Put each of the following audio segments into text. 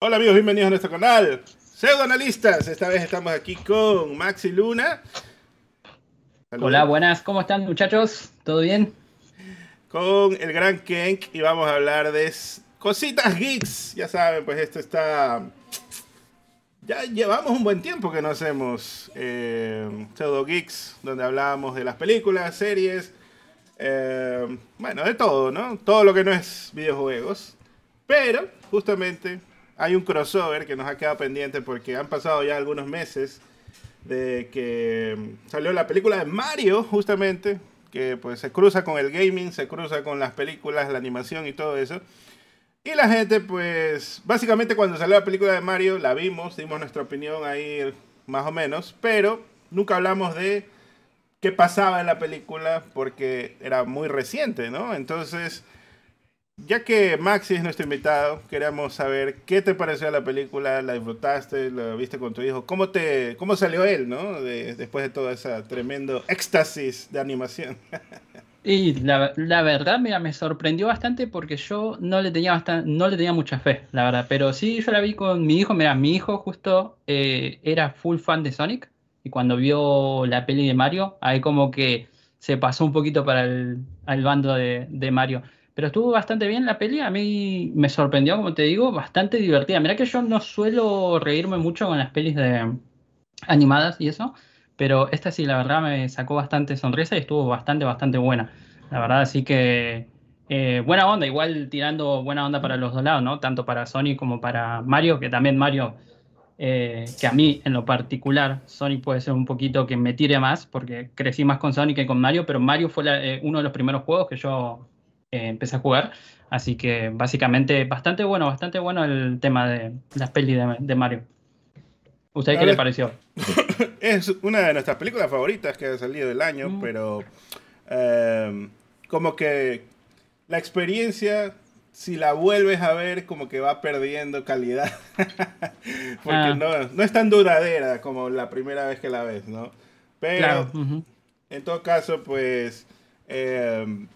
Hola amigos, bienvenidos a nuestro canal Pseudoanalistas. Esta vez estamos aquí con Maxi Luna. Hola, buenas, ¿cómo están muchachos? ¿Todo bien? Con el gran Kenk y vamos a hablar de cositas geeks. Ya saben, pues esto está... Ya llevamos un buen tiempo que no hacemos eh, Pseudo Geeks, donde hablábamos de las películas, series, eh, bueno, de todo, ¿no? Todo lo que no es videojuegos. Pero, justamente, hay un crossover que nos ha quedado pendiente porque han pasado ya algunos meses de que salió la película de Mario, justamente, que pues se cruza con el gaming, se cruza con las películas, la animación y todo eso. Y la gente, pues, básicamente cuando salió la película de Mario, la vimos, dimos nuestra opinión ahí más o menos, pero nunca hablamos de qué pasaba en la película porque era muy reciente, ¿no? Entonces, ya que Maxi es nuestro invitado, queríamos saber qué te pareció la película, la disfrutaste, la viste con tu hijo, cómo te, cómo salió él, ¿no? después de todo ese tremendo éxtasis de animación. Y la, verdad, mira, me sorprendió bastante porque yo no le tenía bastante, no le tenía mucha fe, la verdad. Pero sí, yo la vi con mi hijo. Mira, mi hijo justo eh, era full fan de Sonic y cuando vio la peli de Mario, ahí como que se pasó un poquito para el bando de Mario. Pero estuvo bastante bien la peli, a mí me sorprendió, como te digo, bastante divertida. Mira que yo no suelo reírme mucho con las pelis de animadas y eso, pero esta sí, la verdad me sacó bastante sonrisa y estuvo bastante, bastante buena. La verdad, así que eh, buena onda, igual tirando buena onda para los dos lados, ¿no? Tanto para Sony como para Mario, que también Mario, eh, que a mí en lo particular, Sony puede ser un poquito que me tire más, porque crecí más con Sony que con Mario, pero Mario fue eh, uno de los primeros juegos que yo eh, empecé a jugar. Así que básicamente bastante bueno, bastante bueno el tema de las pelis de, Mario. ¿Usted qué le pareció? es una de nuestras películas favoritas que ha salido del año, mm. pero em, como que la experiencia, si la vuelves a ver, como que va perdiendo calidad. Porque ah. no, no, es tan duradera como la primera vez que la ves, ¿no? Pero, en todo caso, pues... Eh,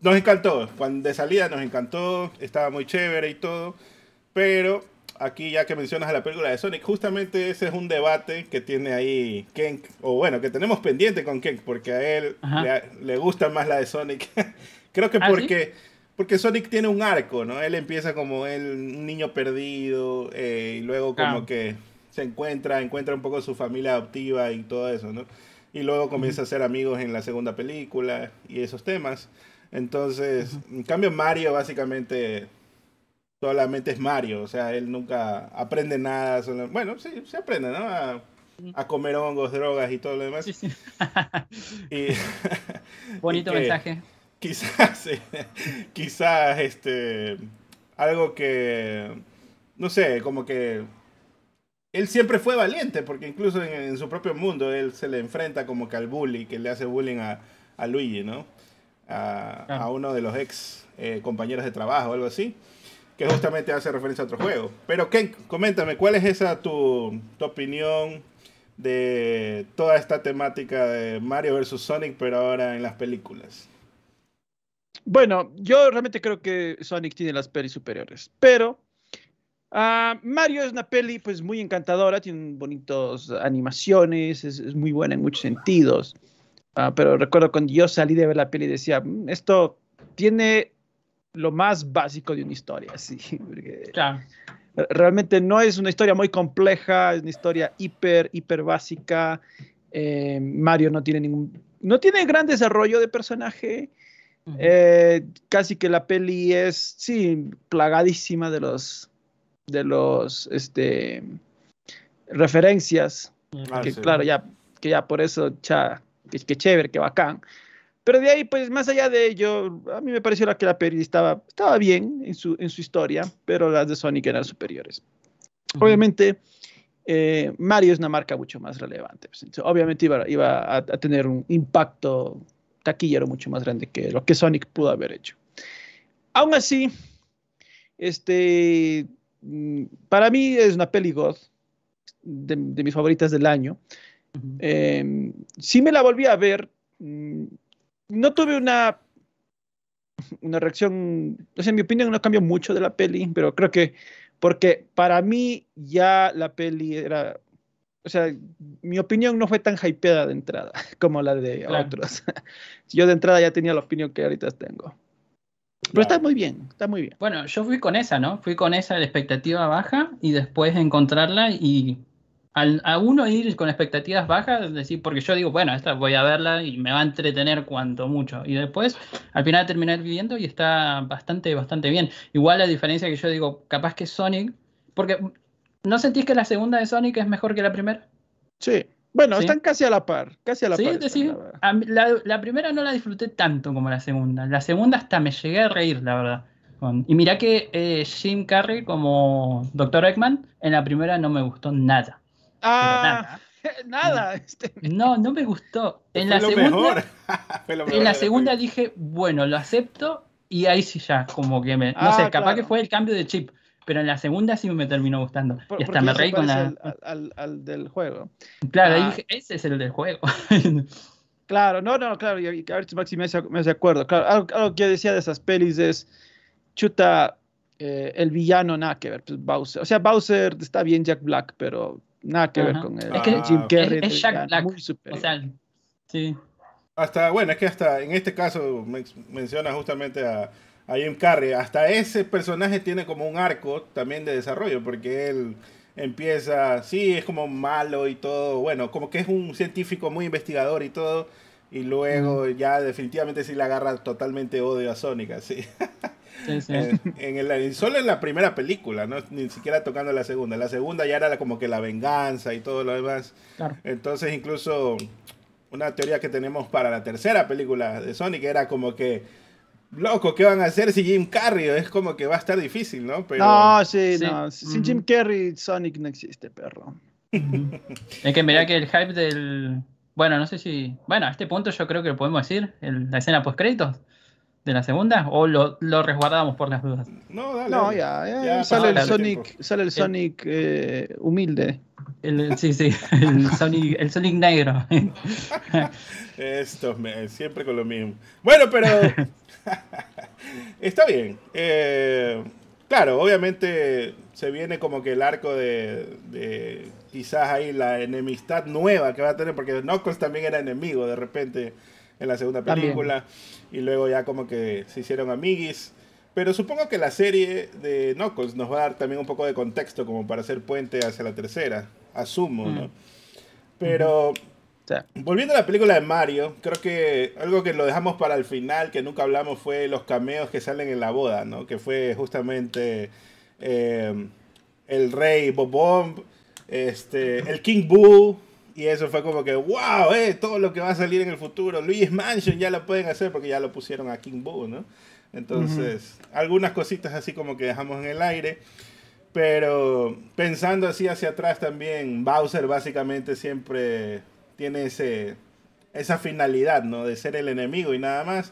nos encantó. Cuando de salida nos encantó, estaba muy chévere y todo. Pero aquí ya que mencionas a la película de Sonic, justamente ese es un debate que tiene ahí Ken, o bueno, que tenemos pendiente con Ken, porque a él le, gusta más la de Sonic. Creo que ¿Ah, porque, porque Sonic tiene un arco, ¿no? Él empieza como él, un niño perdido, eh, y luego como que se encuentra, encuentra un poco su familia adoptiva y todo eso, ¿no? Y luego comienza a ser amigos en la segunda película y esos temas. Entonces, en cambio Mario básicamente solamente es Mario, o sea, él nunca aprende nada, bueno, sí, se aprende, ¿no? A, comer hongos, drogas y todo lo demás. Sí, sí. Bonito mensaje. Quizás, quizás, este, algo que, no sé, como que él siempre fue valiente, porque incluso en, su propio mundo él se le enfrenta como que al bully, que le hace bullying a, a Luigi, ¿no? A, uno de los ex eh, compañeros de trabajo o algo así, que justamente hace referencia a otro juego. Pero Ken, coméntame, ¿cuál es esa tu, tu opinión de toda esta temática de Mario versus Sonic, pero ahora en las películas? Bueno, yo realmente creo que Sonic tiene las pelis superiores, pero uh, Mario es una peli pues muy encantadora, tiene bonitas animaciones, es, es, muy buena en muchos sentidos. Ah, pero recuerdo cuando yo salí de ver la peli y decía, mm, esto tiene lo más básico de una historia, sí. Realmente no es una historia muy compleja, es una historia hiper, hiper básica. Eh, Mario no tiene ningún, no tiene gran desarrollo de personaje. Eh, casi que la peli es, sí, plagadísima de los, de los, este, referencias. Ah, que claro, ya, que ya por eso, cha, que, chévere, que bacán. Pero de ahí, pues más allá de ello, a mí me pareció que la peli estaba, estaba bien en su, en su historia, pero las de Sonic eran superiores. Obviamente, eh, Mario es una marca mucho más relevante. Pues, obviamente iba, iba a, tener un impacto taquillero mucho más grande que lo que Sonic pudo haber hecho. Aún así, este, mm, para mí es una peli God, de, de mis favoritas del año. Em, sí me la volví a ver. Mm, no tuve una, una reacción, o sea, en mi opinión no cambió mucho de la peli, pero creo que Porque para mí ya la peli era, o sea, mi opinión no fue tan hypeada de entrada como la de otros. Yo de entrada ya tenía la opinión que ahorita tengo. Pero está muy bien, está muy bien. Bueno, yo fui con esa, ¿no? Fui con esa de expectativa baja y después encontrarla y al, a uno ir con expectativas bajas, decir, porque yo digo, bueno, esta voy a verla y me va a entretener cuanto mucho. Y después, al final terminar viviendo y está bastante, bastante bien. Igual la diferencia que yo digo, capaz que Sonic, porque ¿no sentís que la segunda de Sonic es mejor que la primera? Sí. Bueno, están casi a la par, casi a la par. Sí, la, la, primera no la disfruté tanto como la segunda. La segunda hasta me llegué a reír, la verdad. Y mirá que eh, Jim Carrey como Dr. Eggman en la primera no me gustó nada. Ah, nada. Este, no, no me gustó. En la segunda, en la segunda dije, bueno, lo acepto y ahí sí ya, como que me. No ah, sé, capaz que fue el cambio de chip, pero en la segunda sí me terminó gustando. y hasta me reí con la. Al, al, del juego. Claro, ahí ah. dije, ese es el del juego. claro, no, no, claro, y a ver si Maxi me hace, me hace acuerdo. Claro, algo, que decía de esas pelis es, chuta, eh, el villano nada que ver, pues Bowser. O sea, Bowser está bien Jack Black, pero nada que ver con el, es que Jim Carrey. Es, Jack Black. Muy superior. O sea, sí. Hasta, bueno, es que hasta en este caso menciona justamente a, a, Jim Carrey. Hasta ese personaje tiene como un arco también de desarrollo, porque él empieza, sí, es como malo y todo, bueno, como que es un científico muy investigador y todo, y luego ya definitivamente sí le agarra totalmente odio a Sonic, así. En el, solo en la primera película, ¿no? ni siquiera tocando la segunda. La segunda ya era como que la venganza y todo lo demás. Entonces incluso una teoría que tenemos para la tercera película de Sonic era como que, loco, ¿qué van a hacer si Jim Carrey? Es como que va a estar difícil, ¿no? Pero... No, sí, no. Sin Jim Carrey, Sonic no existe, perro. es que mira que el hype del... Bueno, no sé si... Bueno, a este punto yo creo que lo podemos decir, la escena post créditos de la segunda o lo, lo resguardamos por las dudas? No, dale. No, ya, sale, el Sonic, sale el Sonic eh, humilde. El, sí, sí, el Sonic, el Sonic negro. Esto, siempre con lo mismo. Bueno, pero está bien. Eh, claro, obviamente se viene como que el arco de, de, quizás ahí la enemistad nueva que va a tener, porque Knuckles también era enemigo de repente en la segunda película. Y luego ya como que se hicieron amiguis. Pero supongo que la serie de Knuckles nos va a dar también un poco de contexto como para hacer puente hacia la tercera. Asumo, ¿no? Mm. Pero volviendo a la película de Mario, creo que algo que lo dejamos para el final, que nunca hablamos, fue los cameos que salen en la boda, ¿no? Que fue justamente eh, el rey Bob este, el King Boo, y eso fue como que, wow, eh, todo lo que va a salir en el futuro. Luis Mansion ya lo pueden hacer porque ya lo pusieron a King Boo, ¿no? Entonces, algunas cositas así como que dejamos en el aire. Pero pensando así hacia atrás también, Bowser básicamente siempre tiene ese, esa finalidad, ¿no? De ser el enemigo y nada más.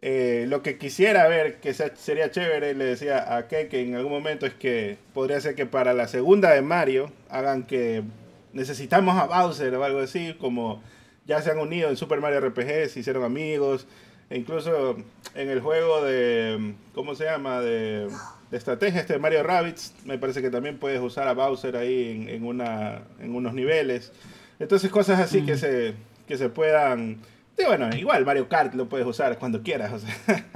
Eh, lo que quisiera ver, que sería chévere, le decía a Keke en algún momento, es que podría ser que para la segunda de Mario hagan que necesitamos a Bowser o algo así, como ya se han unido en Super Mario RPG, se hicieron amigos, e incluso en el juego de, ¿cómo se llama? De, de estrategia este de Mario Rabbits, me parece que también puedes usar a Bowser ahí en, una, en unos niveles. Entonces cosas así que, se, que se puedan... bueno, igual Mario Kart lo puedes usar cuando quieras, o sea,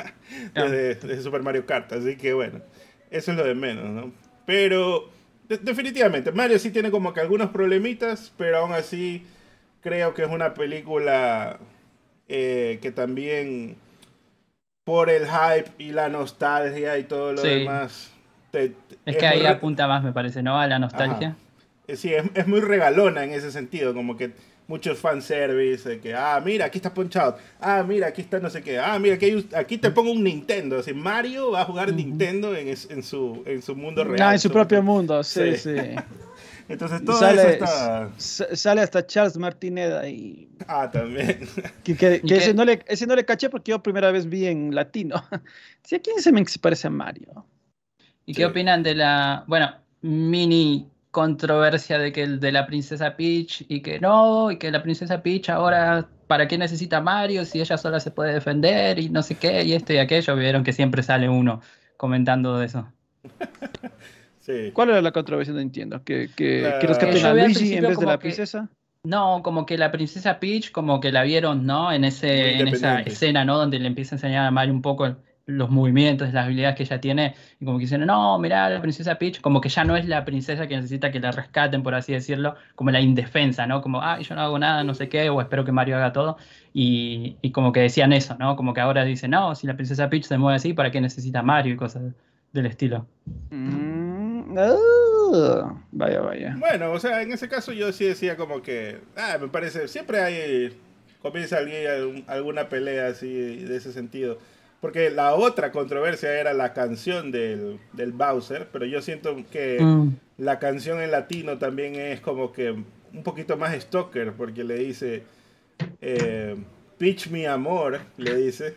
desde, desde Super Mario Kart, así que bueno, eso es lo de menos, ¿no? Pero definitivamente, Mario sí tiene como que algunos problemitas, pero aún así creo que es una película eh, que también por el hype y la nostalgia y todo lo demás. es, que ahí apunta más, me parece, ¿no? A la nostalgia. Eh, sí, es, muy regalona en ese sentido, como que muchos fanservice, de que, ah, mira, aquí está Punch Out, ah, mira, aquí está no sé qué, ah, mira, aquí, aquí te pongo un Nintendo, así, Mario va a jugar Nintendo en, en, su, en su mundo real. Ah, en su propio mundo, sí, sí. Entonces todo sale, eso está... Sale hasta Charles Martineda y... Ah, también. Que, ese, no le, ese no le caché porque yo primera vez vi en latino. Sí, ¿a quién se me parece a Mario? ¿Y qué opinan de la, bueno, mini controversia de que el de la princesa Peach y que no, y que la princesa Peach ahora, ¿para qué necesita Mario si ella sola se puede defender y no sé qué, y esto y aquello? Vieron que siempre sale uno comentando de eso. Sí. ¿Cuál era la controversia? No entiendo. ¿Que, que, La- que rescaten a Luigi en principio vez de como la que- princesa? No, como que la princesa Peach, como que la vieron, ¿no? En ese, en esa escena, ¿no? Donde le empieza a enseñar a Mario un poco los movimientos, las habilidades que ella tiene, y como que dicen, no, mirá, la princesa Peach, como que ya no es la princesa que necesita que la rescaten, por así decirlo, como la indefensa, ¿no? Como, ah, yo no hago nada, no sé qué, o espero que Mario haga todo, y, y como que decían eso, ¿no? Como que ahora dicen, no, si la princesa Peach se mueve así, ¿para qué necesita Mario? y cosas del estilo. Mm, ah, vaya, vaya. Bueno, o sea, en ese caso yo sí decía como que, ah, me parece, siempre hay, comienza alguien alguna pelea así de ese sentido. Porque la otra controversia era la canción del, del Bowser, pero yo siento que Mm. la canción en latino también es como que un poquito más stalker, porque le dice, eh, Peach mi amor, le dice.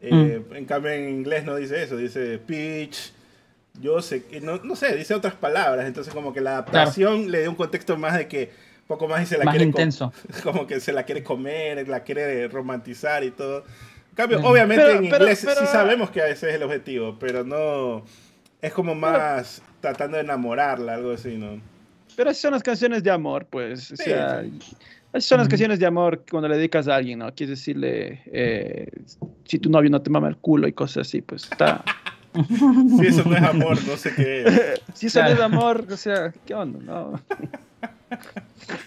Eh, En cambio en inglés no dice eso, dice Peach, yo sé, que- no, no sé, dice otras palabras, entonces como que la adaptación le dio un contexto más de que poco más y se la Más quiere intenso. como que se la quiere comer, la quiere romantizar y todo. Cambio, obviamente Pero- en pero- inglés sí pero- sabemos que ese es el objetivo, pero no es como más tratando de enamorarla, algo así, ¿no? Pero así son las canciones de amor, pues. O Sí, sea, sí. así son las canciones de amor cuando le dedicas a alguien, ¿no? Quieres decirle, eh, si tu novio no te mama el culo y cosas así, pues está. Si eso no es amor, no sé qué es. si eso no es amor, o sea, ¿qué onda? No.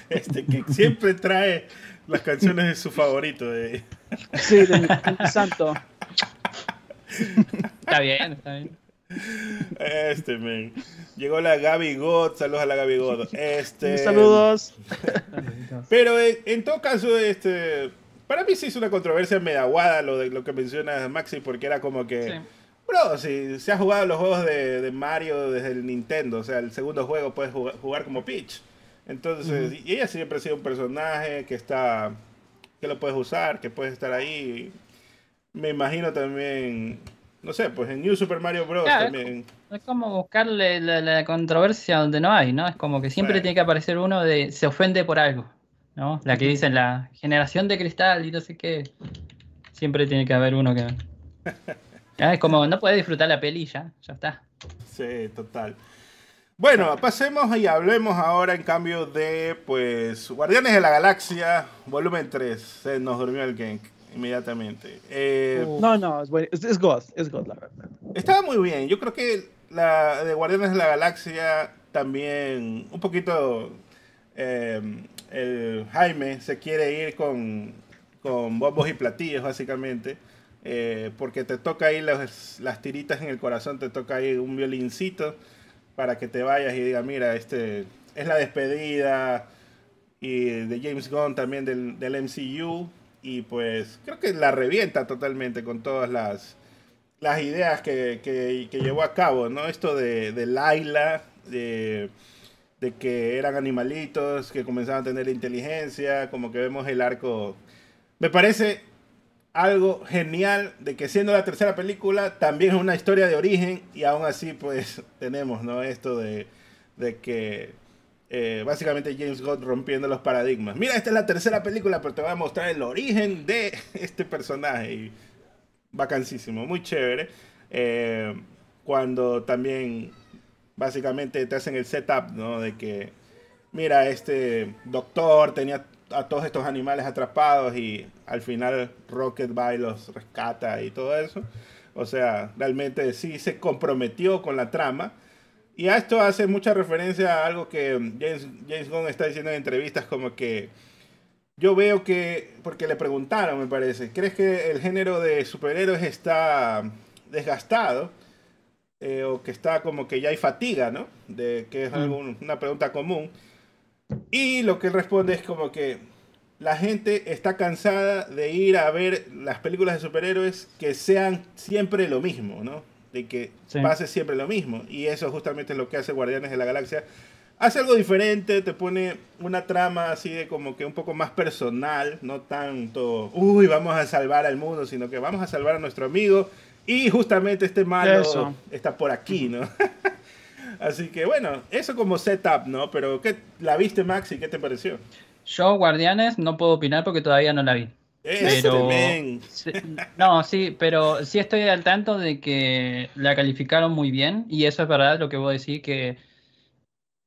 Este, que siempre trae las canciones de su favorito. De... Sí, de mi, santo. Está bien, está bien. Este, men. Llegó la Gaby God, saludos a la Gaby God. Este, Saludos. Pero en, en todo caso, este, para mí sí es una controversia media aguada lo de lo que menciona Maxi, porque era como que, Sí. bro, si se ha jugado los juegos de, de Mario desde el Nintendo, o sea, el segundo juego puedes jugar, jugar como Peach. Entonces, y ella siempre ha sido un personaje que está, que lo puedes usar, que puedes estar ahí. Me imagino también, no sé, pues en New Super Mario Bros. Claro. también. Es como buscarle la, la controversia donde no hay, ¿no? Es como que siempre Bueno. tiene que aparecer uno de se ofende por algo, ¿no? La que dicen la generación de cristal y no sé qué. Siempre tiene que haber uno que. Ya, es como no puedes disfrutar la peli ya, ya está. Sí, total. Bueno, pasemos y hablemos ahora en cambio de, pues, Guardianes de la Galaxia, volumen 3. Se nos durmió el Genk inmediatamente. Eh. No, no, es, bueno, es, es God, es God, la verdad. Estaba muy bien. Yo creo que la de Guardianes de la Galaxia también, un poquito, eh, el Jaime se quiere ir con, con bombos y platillos, básicamente. eh, porque te toca ahí las, las tiritas en el corazón, te toca ahí un violincito para que te vayas y diga, mira, este es la despedida y de James Gunn también del, del MCU y pues creo que la revienta totalmente con todas las, las ideas que, que- que llevó a cabo, ¿no? Esto de, de Laila, de, de que eran animalitos, que comenzaban a tener inteligencia, como que vemos el arco. Me parece algo genial de que siendo la tercera película también es una historia de origen y aún así pues tenemos, ¿no? Esto de, de que eh, básicamente James Gunn rompiendo los paradigmas. Mira, esta es la tercera película, pero te voy a mostrar el origen de este personaje. Y vacancísimo, muy chévere. Eh, cuando también básicamente te hacen el setup, ¿no? De que, mira, este doctor tenía a todos estos animales atrapados y al final Rocket va y los rescata y todo eso. O sea, realmente sí se comprometió con la trama. Y a esto hace mucha referencia a algo que James, James Gunn está diciendo en entrevistas como que yo veo que, porque le preguntaron, me parece, ¿crees que el género de superhéroes está desgastado? Eh, o que está como que ya hay fatiga, ¿no? De que es algo- una pregunta común. Y lo que él responde es como que la gente está cansada de ir a ver las películas de superhéroes que sean siempre lo mismo, ¿no? De que Sí. pase siempre lo mismo. Y eso justamente es lo que hace Guardianes de la Galaxia. Hace algo diferente, te pone una trama así de como que un poco más personal, no tanto, uy, vamos a salvar al mundo, sino que vamos a salvar a nuestro amigo y justamente este malo Eso. está por aquí, ¿no? así que bueno, eso como setup, ¿no? Pero ¿qué, ¿la viste, Maxi? ¿Qué te pareció? Yo, Guardianes, no puedo opinar porque todavía no la vi. Pero, no, sí, pero sí estoy al tanto de que la calificaron muy bien y eso es verdad lo que vos decís que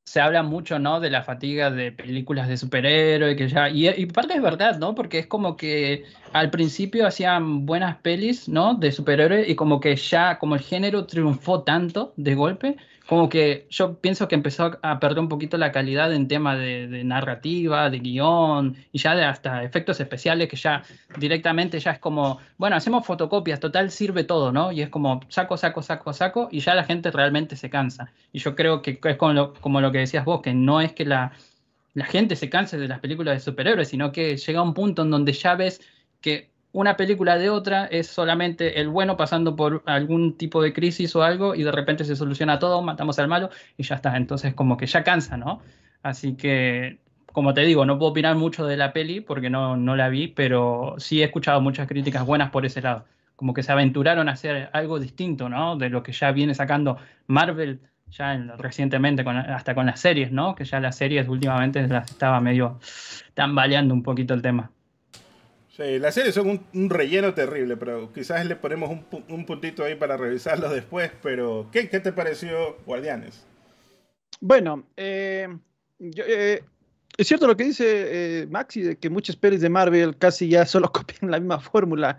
se habla mucho, ¿no? De la fatiga de películas de superhéroes, que ya, y, y parte es verdad, ¿no? Porque es como que al principio hacían buenas pelis, ¿no? De superhéroes y como que ya, como el género triunfó tanto de golpe, como que yo pienso que empezó a perder un poquito la calidad en tema de, narrativa, de guion y ya de hasta efectos especiales que ya directamente ya es como, bueno, hacemos fotocopias, total sirve todo, ¿no? Y es como saco, saco, saco, saco y ya la gente realmente se cansa. Y yo creo que es como lo, como lo que decías vos, que no es que la, la gente se canse de las películas de superhéroes, sino que llega un punto en donde ya ves que una película de otra es solamente el bueno pasando por algún tipo de crisis o algo y de repente se soluciona todo, matamos al malo y ya está. Entonces como que ya cansa, ¿no? Así que, como te digo, no puedo opinar mucho de la peli porque no, no la vi, pero sí he escuchado muchas críticas buenas por ese lado. Como que se aventuraron a hacer algo distinto, ¿no? De lo que ya viene sacando Marvel ya recientemente, hasta con las series, ¿no? Que ya las series últimamente las estaba medio tambaleando un poquito el tema. Sí, las series son un, relleno terrible, pero quizás le ponemos un, puntito ahí para revisarlo después. Pero, ¿qué, qué te pareció Guardianes? Bueno, eh, eh, es cierto lo que dice eh, Maxi, de que muchas pelis de Marvel casi ya solo copian la misma fórmula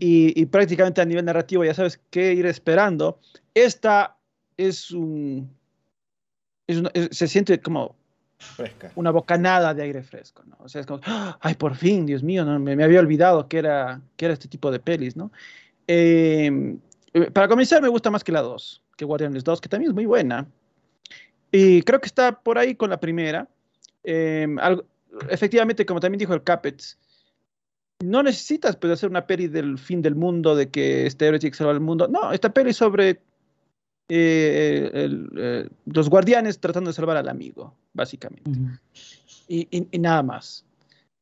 y, prácticamente a nivel narrativo ya sabes qué ir esperando. Esta es un... se siente como una bocanada de aire fresco, ¿no? O sea, es como, ay, por fin, Dios mío, ¿no? me, había olvidado que era, que era este tipo de pelis, ¿no? Em, eh, para comenzar, me gusta más que la 2, que Guardianes 2, que también es muy buena. Y creo que está por ahí con la primera. Em, efectivamente, como también dijo el Capets, no necesitas pues, hacer una peli del fin del mundo, de que este héroe tiene que salvar el mundo. No, esta peli sobre eh, eh, los guardianes tratando de salvar al amigo, básicamente. y, nada más.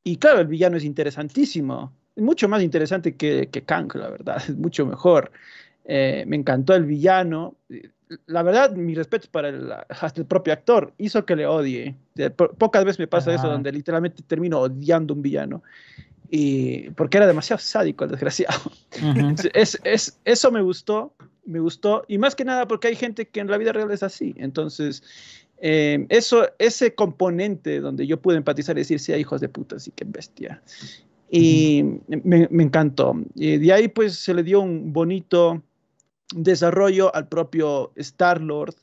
Y claro, el villano es interesantísimo, mucho más interesante que, que Kang, la verdad, es mucho mejor. Eh, me encantó el villano. La verdad, mi respeto para el, hasta el propio actor, hizo que le odie. pocas veces me pasa eso, donde literalmente termino odiando un villano. Y porque era demasiado sádico el desgraciado. es, es, eso me gustó me gustó, y más que nada porque hay gente que en la vida real es así. Entonces, eh, eso, ese componente donde yo pude empatizar y decir, sí, hijos de puta, sí, qué bestia. Y me, encantó. Y de ahí, pues, se le dio un bonito desarrollo al propio Star-Lord,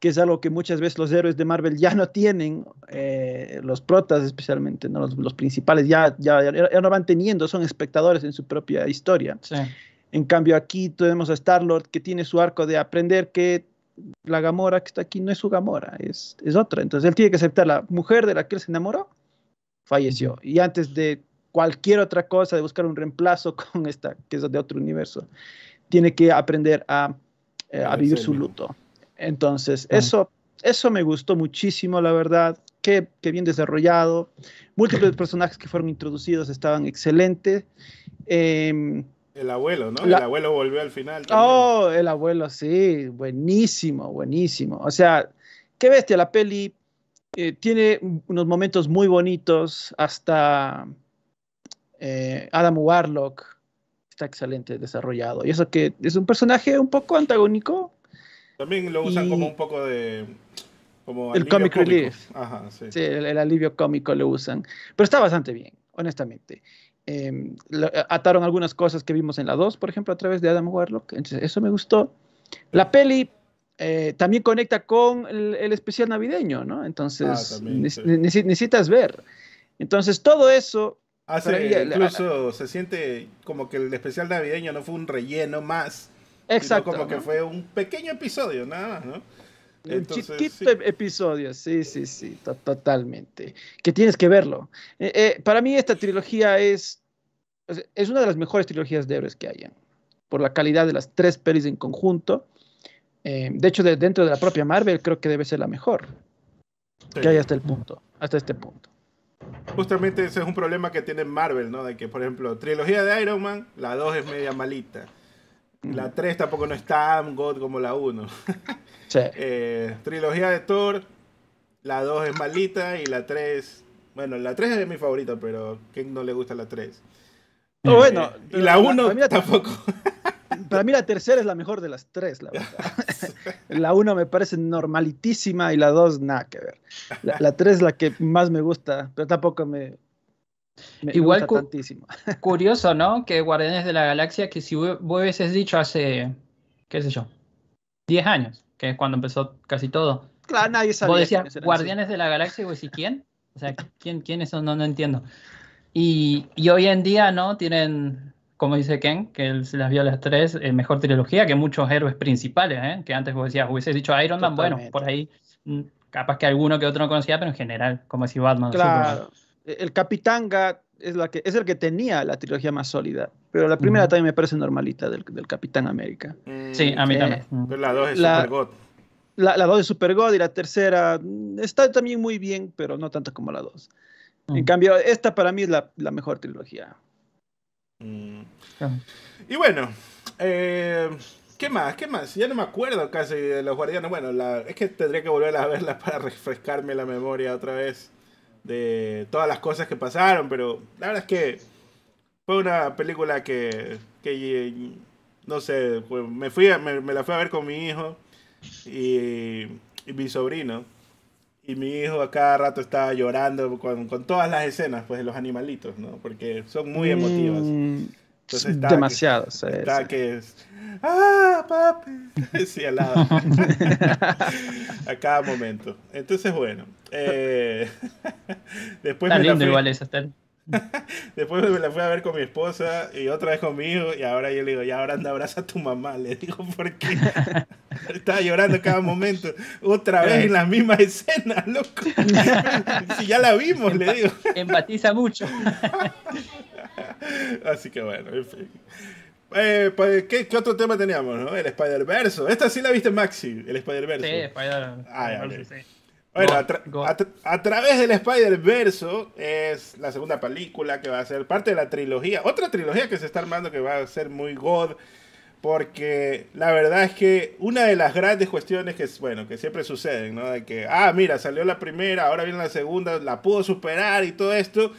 que es algo que muchas veces los héroes de Marvel ya no tienen, eh, los protas especialmente, ¿no? los, principales ya, ya, ya, no van teniendo, son espectadores en su propia historia. Sí. En cambio, aquí tenemos a Star-Lord que tiene su arco de aprender que la Gamora que está aquí no es su Gamora, es, es otra. Entonces él tiene que aceptar la mujer de la que él se enamoró, falleció. Y antes de cualquier otra cosa, de buscar un reemplazo con esta, que es de otro universo, tiene que aprender a, eh, a vivir su luto. Entonces, eso, eso me gustó muchísimo, la verdad. Qué, qué, bien desarrollado. Múltiples personajes que fueron introducidos estaban excelentes. Eh, el abuelo, ¿no? El abuelo volvió al final. Oh, el abuelo, sí, buenísimo, buenísimo. O sea, qué bestia la peli. Eh, tiene unos momentos muy bonitos, hasta eh, Adam Warlock está excelente desarrollado. Y eso que es un personaje un poco antagónico. También lo usan como un poco de... Como el comic relief. Ajá, sí. sí el, alivio cómico lo usan. Pero está bastante bien, honestamente. Em, ataron algunas cosas que vimos en la 2, por ejemplo, a través de Adam Warlock. Entonces, eso me gustó. La peli eh, también conecta con el, especial navideño, ¿no? Entonces, ah, necesitas ver. Entonces, todo eso... incluso se siente como que el especial navideño no fue un relleno más. Exacto. Sino como que fue un pequeño episodio, nada más, ¿no? Un chiquito episodio, sí, sí, sí, totalmente. Que tienes que verlo. Eh, eh, para mí esta trilogía es, es una de las mejores trilogías de héroes que hayan, por la calidad de las tres pelis en conjunto. Eh, de hecho, dentro de la propia Marvel creo que debe ser la mejor que hay hasta el punto, hasta este punto. Justamente ese es un problema que tiene Marvel, ¿no? De que, por ejemplo, trilogía de Iron Man, la 2 es media malita. La 3 tampoco no es tan god como la 1. Eh, trilogía de Thor, la 2 es malita y la 3, bueno, la 3 es mi favorita, pero ¿quién no le gusta la 3? bueno, y la 1 tampoco. Para mí la tercera es la mejor de las tres, la verdad. la 1 me parece normalitísima y la 2 nada que ver. La 3 es la que más me gusta, pero tampoco me, Igual curioso, ¿no? Que Guardianes de la Galaxia, que si vos hubieses dicho hace, qué sé yo, 10 años, que es cuando empezó casi todo. Claro, nadie sabía. Vos decías Guardianes de la Galaxia y vos decís, ¿quién? O sea, ¿quién, quiénes son? No, no entiendo. Y, y, hoy en día, ¿no? Tienen, como dice Ken, que él se las vio las tres, eh, mejor trilogía que muchos héroes principales, ¿eh? Que antes vos decías, hubieses dicho Iron Man, bueno, por ahí, mm, capaz que alguno que otro no conocía, pero en general, como decía Batman. Claro el Capitán Gat es, la que, es el que tenía la trilogía más sólida, pero la primera también me parece normalita del, del Capitán América. Mm, sí, a mí eh, también. Pero la 2 es Super God. La, la 2 es Super God y la tercera mm, está también muy bien, pero no tanto como la 2. En cambio, esta para mí es la, la mejor trilogía. Mm. Y bueno, eh, ¿qué más? ¿Qué más? Ya no me acuerdo casi de los guardianes. Bueno, la, es que tendría que volver a verla para refrescarme la memoria otra vez de todas las cosas que pasaron, pero la verdad es que fue una película que, que no sé, pues, me, fui me, la fui a ver con mi hijo y, mi sobrino. Y mi hijo a cada rato estaba llorando con, con, todas las escenas pues, de los animalitos, ¿no? Porque son muy emotivas. Mm, Entonces, demasiado. Que, que ¡Ah, papi! Sí, al lado. a cada momento. Entonces, bueno. Eh, después me lindo igual eso, Después me la fui a ver con mi esposa y otra vez conmigo y ahora yo le digo, ya ahora anda abraza a tu mamá, le digo, porque estaba llorando cada momento, otra vez en la misma escena, loco. si ya la vimos, le digo. Empatiza mucho. Así que bueno, en fin. Eh, pues, ¿qué, ¿qué, otro tema teníamos, no? El Spider-Verse. Esta sí la viste, Maxi, el Spider-Verse. Sí, Spider-Verse. Ah, Bueno, a, través del Spider-Verse es la segunda película que va a ser parte de la trilogía. Otra trilogía que se está armando que va a ser muy god. Porque la verdad es que una de las grandes cuestiones que, bueno, que siempre suceden, ¿no? De que, ah, mira, salió la primera, ahora viene la segunda, la pudo superar y todo esto.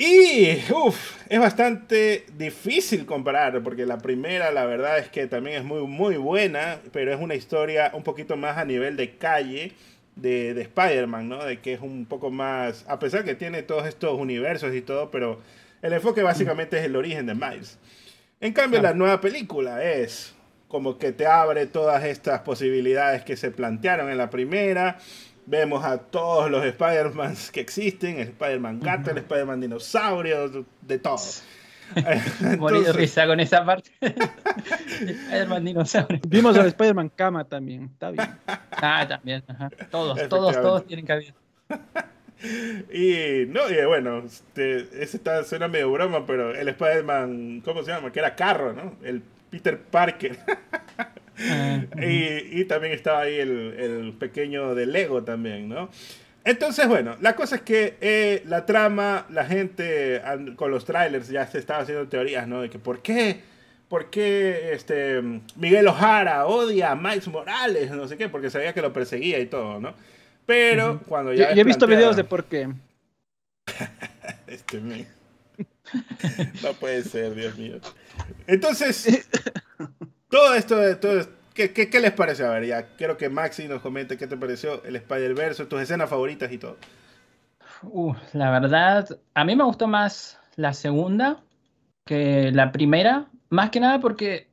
Y uf, es bastante difícil comparar, porque la primera la verdad es que también es muy, muy buena, pero es una historia un poquito más a nivel de calle de, de Spider-Man, ¿no? De que es un poco más, a pesar que tiene todos estos universos y todo, pero el enfoque básicamente es el origen de Miles. En cambio, la nueva película es como que te abre todas estas posibilidades que se plantearon en la primera Vemos a todos los Spider-Man que existen, el Spider-Man gato, el Spider-Man dinosaurio, de todo. Morí de risa con esa parte. Spider-Man dinosaurio. Vimos al Spider-Man cama también, está bien. Ah, también, Todos, todos, todos tienen cabida. Y no, y bueno, este, ese está, suena medio broma, pero el Spider-Man, ¿cómo se llama? Que era carro, ¿no? El Peter Parker. Ah, y, también estaba ahí el, pequeño de Lego también, ¿no? Entonces, bueno, la cosa es que eh, la trama, la gente con los trailers ya se estaba haciendo teorías, ¿no? De que por qué, por qué este, Miguel Ojara odia a Miles Morales, no sé qué, porque sabía que lo perseguía y todo, ¿no? Pero cuando ya... Yo, he visto videos de por qué. este mío. no puede ser, Dios mío. Entonces, todo esto, todo, ¿qué, qué, qué les parece? A ver, ya quiero que Maxi nos comente qué te pareció el Spider-Verse, tus escenas favoritas y todo. Uh, la verdad, a mí me gustó más la segunda que la primera, más que nada porque,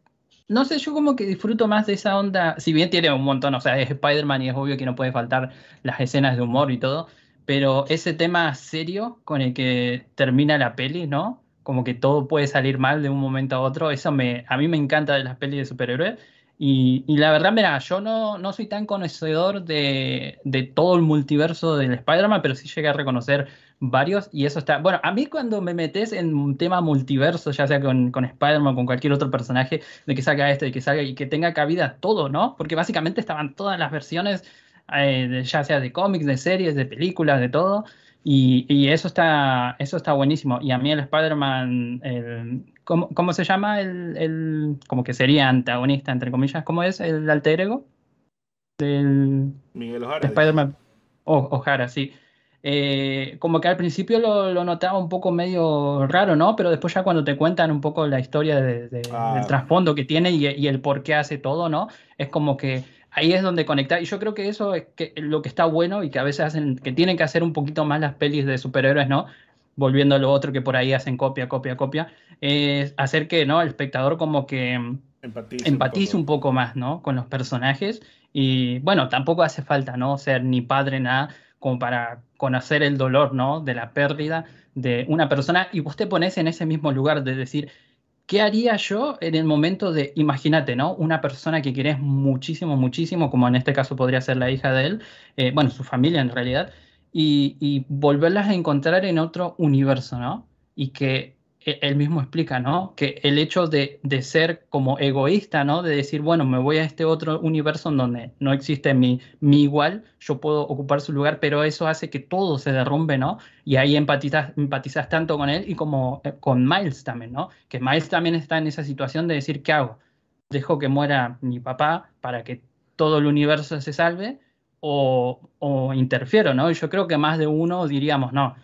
no sé, yo como que disfruto más de esa onda, si bien tiene un montón, o sea, es Spider-Man y es obvio que no puede faltar las escenas de humor y todo, pero ese tema serio con el que termina la peli, ¿no? Como que todo puede salir mal de un momento a otro. Eso me, a mí me encanta de las pelis de superhéroes. Y, la verdad, mira, yo no, no soy tan conocedor de, de todo el multiverso del Spider-Man, pero sí llegué a reconocer varios y eso está... Bueno, a mí cuando me metes en un tema multiverso, ya sea con, con Spider-Man, con cualquier otro personaje, de que salga este, de que salga y que tenga cabida todo, ¿no? Porque básicamente estaban todas las versiones, eh, ya sea de cómics, de series, de películas, de todo. Y, eso, está, eso está buenísimo. Y a mí el Spider-Man, ¿cómo, se llama? El, como que sería antagonista, entre comillas. ¿Cómo es el alter ego? Del Miguel Ojara. Spider-Man. Ojara, sí. eh, como que al principio lo, notaba un poco medio raro, ¿no? Pero después ya cuando te cuentan un poco la historia del Ah. trasfondo que tiene y, y el por qué hace todo, ¿no? Es como que ahí es donde conectar. Y yo creo que eso es que, lo que está bueno y que a veces hacen, que tienen que hacer un poquito más las pelis de superhéroes, ¿no? Volviendo a lo otro que por ahí hacen copia, copia, copia, es hacer que, ¿no? El espectador como que Empatiza, empatice un un poco más, ¿no? Con los personajes. Y bueno, tampoco hace falta, ¿no? Ser ni padre, nada, como para conocer el dolor, ¿no? De la pérdida de una persona. Y vos te pones en ese mismo lugar de decir, ¿qué haría yo en el momento de, imagínate, ¿no? Una persona que querés muchísimo, muchísimo, como en este caso podría ser la hija de él, eh, bueno, su familia en realidad, y, volverlas a encontrar en otro universo, ¿no? Y que él mismo explica, ¿no? Que el hecho de, de ser como egoísta, ¿no? De decir, bueno, me voy a este otro universo en donde no existe mi, mi igual, yo puedo ocupar su lugar, pero eso hace que todo se derrumbe, ¿no? Y ahí empatizas, empatizas tanto con él y como eh, con Miles también, ¿no? Que Miles también está en esa situación de decir, ¿qué hago? ¿Dejo que muera mi papá para que todo el universo se salve? O, o interfiero, ¿no? Y yo creo que más de uno diríamos, no. O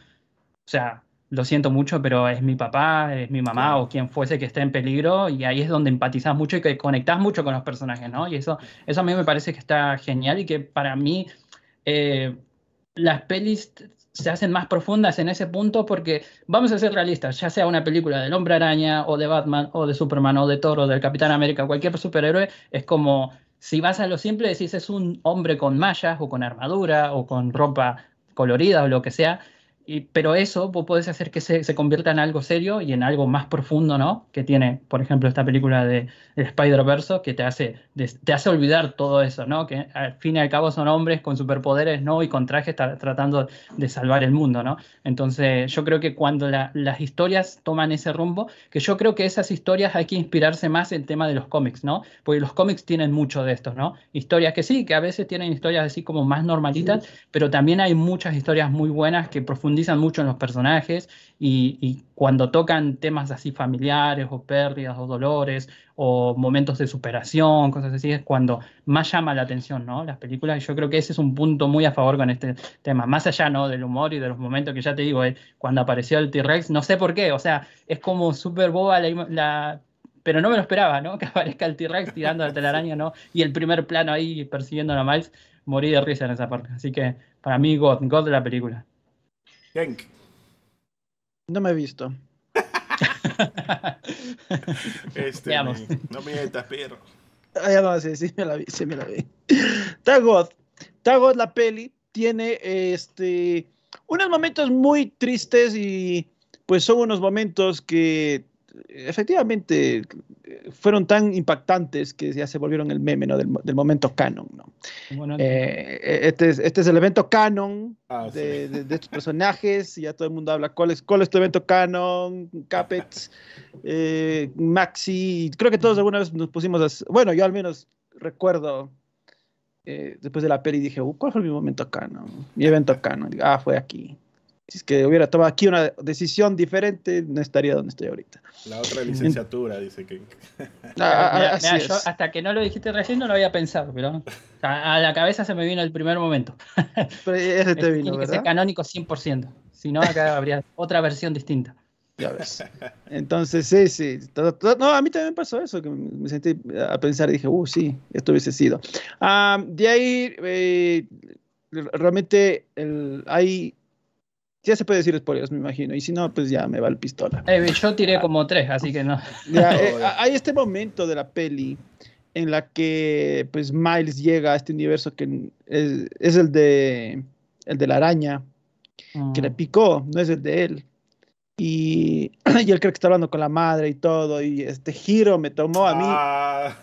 sea, lo siento mucho, pero es mi papá, es mi mamá o quien fuese que esté en peligro y ahí es donde empatizas mucho y que conectas mucho con los personajes, ¿no? Y eso, eso a mí me parece que está genial y que para mí eh, las pelis se hacen más profundas en ese punto porque vamos a ser realistas, ya sea una película del Hombre Araña o de Batman o de Superman o de Thor o del Capitán América, cualquier superhéroe, es como si vas a lo simple decís es un hombre con mallas o con armadura o con ropa colorida o lo que sea, y- pero eso vos podés hacer que se, se convierta en algo serio y en algo más profundo, ¿no? Que tiene, por ejemplo, esta película de, de Spider-Verse que te hace, de- te hace olvidar todo eso, ¿no? Que al fin y al cabo son hombres con superpoderes, ¿no? Y con trajes tra- tratando de salvar el mundo, ¿no? Entonces, yo creo que cuando la- las historias toman ese rumbo, que yo creo que esas historias hay que inspirarse más en el tema de los cómics, ¿no? Porque los cómics tienen mucho de estos, ¿no? Historias que sí, que a veces tienen historias así como más normalitas, pero también hay muchas historias muy buenas que profundizan mucho en los personajes y, y cuando tocan temas así familiares o pérdidas o dolores o momentos de superación, cosas así, es cuando más llama la atención, ¿no? Las películas, y yo creo que ese es un punto muy a favor con este tema, más allá, ¿no? Del humor y de los momentos que ya te digo, eh, cuando apareció el T-Rex, no sé por qué, o sea, es como súper boba la, la- Pero no me lo esperaba, ¿no? Que aparezca el T-Rex tirando la telaraña, ¿no? Y el primer plano ahí persiguiendo a Miles, morí de risa en esa parte. Así que para mí, God, God de la película. Genk. No me he visto. Este, me- no mientas, perro. Ah, ya no, sí, sí me la vi, sí me la vi. Tagot. Tagot, la peli, tiene este unos momentos muy tristes y pues son unos momentos que efectivamente eh, fueron tan impactantes que ya se volvieron el meme ¿no? del, del momento canon. ¿no? Bueno, Eh, este, es, este es el evento canon Ah, sí. de, de- de estos personajes. y Ya todo el mundo habla cuál es, cuál es tu evento canon, Capets, eh, Maxi. Creo que todos alguna vez nos pusimos. a bueno, yo al menos recuerdo eh, después de la peli dije, "Uh, ¿cuál fue mi momento canon? Mi evento canon. Ah, fue aquí. Si es que hubiera tomado aquí una decisión diferente, no estaría donde estoy ahorita. La otra licenciatura, dice Genk. Ah, Mira, ah, así mira, es. yo hasta que no lo dijiste recién no lo había pensado, pero a la cabeza se me vino el primer momento. Pero ese te vino, tiene que ser canónico 100%. Si no, acá habría otra versión distinta. Ya ves. Entonces, sí, sí. todo- todo- no, a mí también pasó eso, que me sentí a pensar y dije, uh, sí, esto hubiese sido. Ah, de ahí, eh, realmente, el, hay, ya se puede decir spoilers, me imagino, y si no, pues ya me va el pistola. Eh, yo tiré como tres, así que no. Ya, eh, hay este momento de la peli en la que, pues, Miles llega a este universo que es, es el de, el de la araña, que le Mm. picó, no es el de él. Y, y él cree que está hablando con la madre y todo, y este giro me tomó a mí Ah,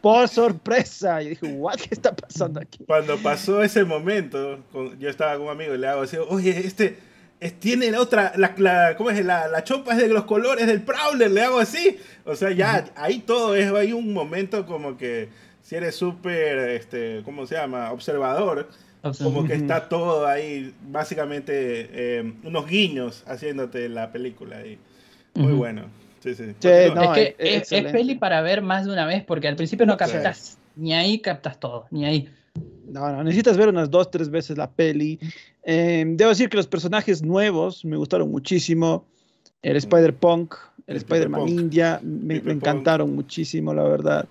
por sorpresa. Y dije, ¿what? ¿Qué está pasando aquí? cuando pasó ese momento, yo estaba con un amigo y le hago así, oye, este es- tiene la otra, la, la- ¿cómo es? La, la chopa es de los colores del Prowler, le hago así. O sea, ya ahí todo es, hay un momento como que si eres súper, este, ¿cómo se llama? Observador, como que está todo ahí, básicamente eh, unos guiños haciéndote la película ahí. Muy Ujú. bueno. Sí, sí. Sí, no, es que es- es es, peli para ver más de una vez, porque al principio no captas, ni ahí captas todo, ni ahí. No, no, necesitas ver unas dos, tres veces la peli. Eh, debo decir que los personajes nuevos me gustaron muchísimo. El Spider-Punk, el, Spider-Man India, me, encantaron muchísimo, la verdad.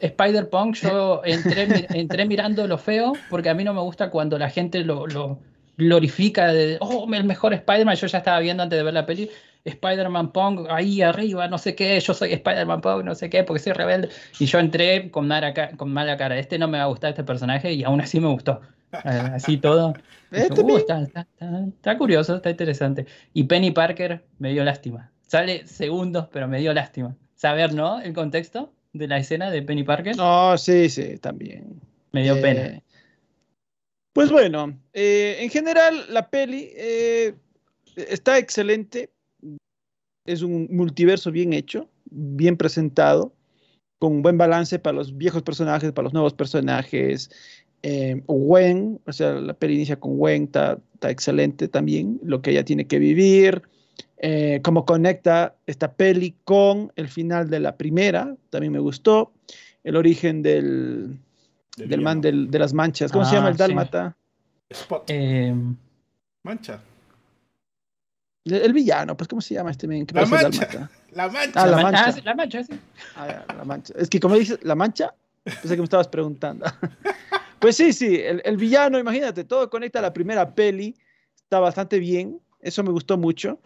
Spider-Punk, yo, entré, entré mirando lo feo, porque a mí no me gusta cuando la gente lo, lo glorifica de, oh, el mejor Spider-Man, yo ya estaba viendo antes de ver la peli, Spider-Man Punk ahí arriba, no sé qué, yo soy Spider-Man Punk, no sé qué, porque soy rebelde. Y yo entré con mala, con mala cara, este no me va a gustar este personaje y aún así me gustó. Eh, así todo. Este uh, está, curioso, está interesante. Y Penny Parker me dio lástima. Sale segundos, pero me dio lástima. Saber, ¿no? El contexto de la escena de Penny Parker. No, sí, sí, también. Me dio pena. Eh, pues bueno, eh, en general la peli está excelente. Es un multiverso bien hecho, bien presentado, con un buen balance para los viejos personajes, para los nuevos personajes. Eh, Gwen, o sea, la peli inicia con Gwen, está, excelente también, lo que ella tiene que vivir, eh, cómo conecta esta peli con el final de la primera, también me gustó, el origen del, del, man de las manchas, ¿cómo se llama el ah, dálmata? Eh, Mancha. El villano, pues, ¿cómo se llama este men? La mancha. La mancha. Ah, la mancha. la mancha, sí. Ah, la mancha. Es que como dices, la mancha, pensé que me estabas preguntando. pues sí, sí, el, villano, imagínate, todo conecta a la primera peli, está bastante bien, eso me gustó mucho.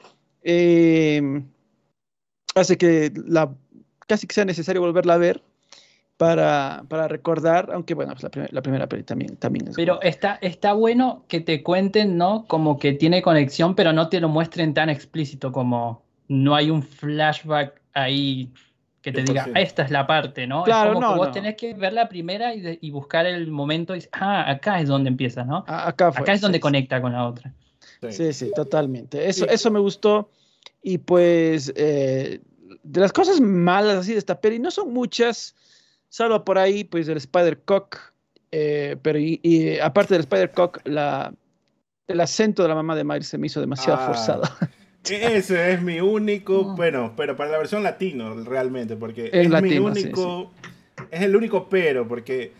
Eh, hace que la, casi que sea necesario volverla a ver para, para recordar, aunque bueno, pues la, primera peli también, también es Pero está, está bueno que te cuenten, ¿no? Como que tiene conexión, pero no te lo muestren tan explícito como no hay un flashback ahí que te diga, esta es la parte, ¿no? Claro, es como que vos tenés que ver la primera y, buscar el momento y ah, acá es donde empieza, ¿no? acá, acá es donde conecta con la otra. Sí, sí, totalmente. Eso, eso me gustó. Y pues, eh, de las cosas malas así de esta peli, no son muchas salvo por ahí, pues el Spider-Cock, eh, pero y, aparte del Spider-Cock, la, el acento de la mamá de Miles se me hizo demasiado ah, forzado. Ese es mi único, bueno, pero para la versión latino realmente, porque es mi único, es el único pero, porque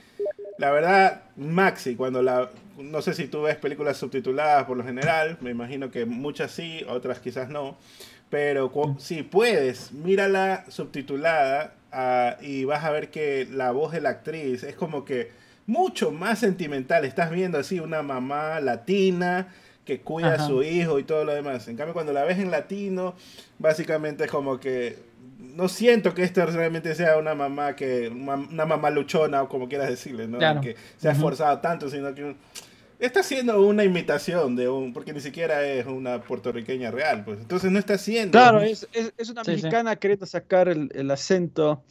la verdad, Maxi, cuando la, no sé si tú ves películas subtituladas por lo general, me imagino que muchas sí, otras quizás no, pero si puedes, mírala subtitulada Ah, y vas a ver que la voz de la actriz es como que mucho más sentimental. Estás viendo así una mamá latina que cuida a su hijo y todo lo demás. En cambio, cuando la ves en latino, básicamente es como que no siento que esto realmente sea una mamá que una mamá luchona o como quieras decirle, ¿no? Que se ha esforzado tanto, sino que está haciendo una imitación de un, porque ni siquiera es una puertorriqueña real, pues entonces no está haciendo. Claro, es, es, una mexicana queriendo sacar el, el, acento,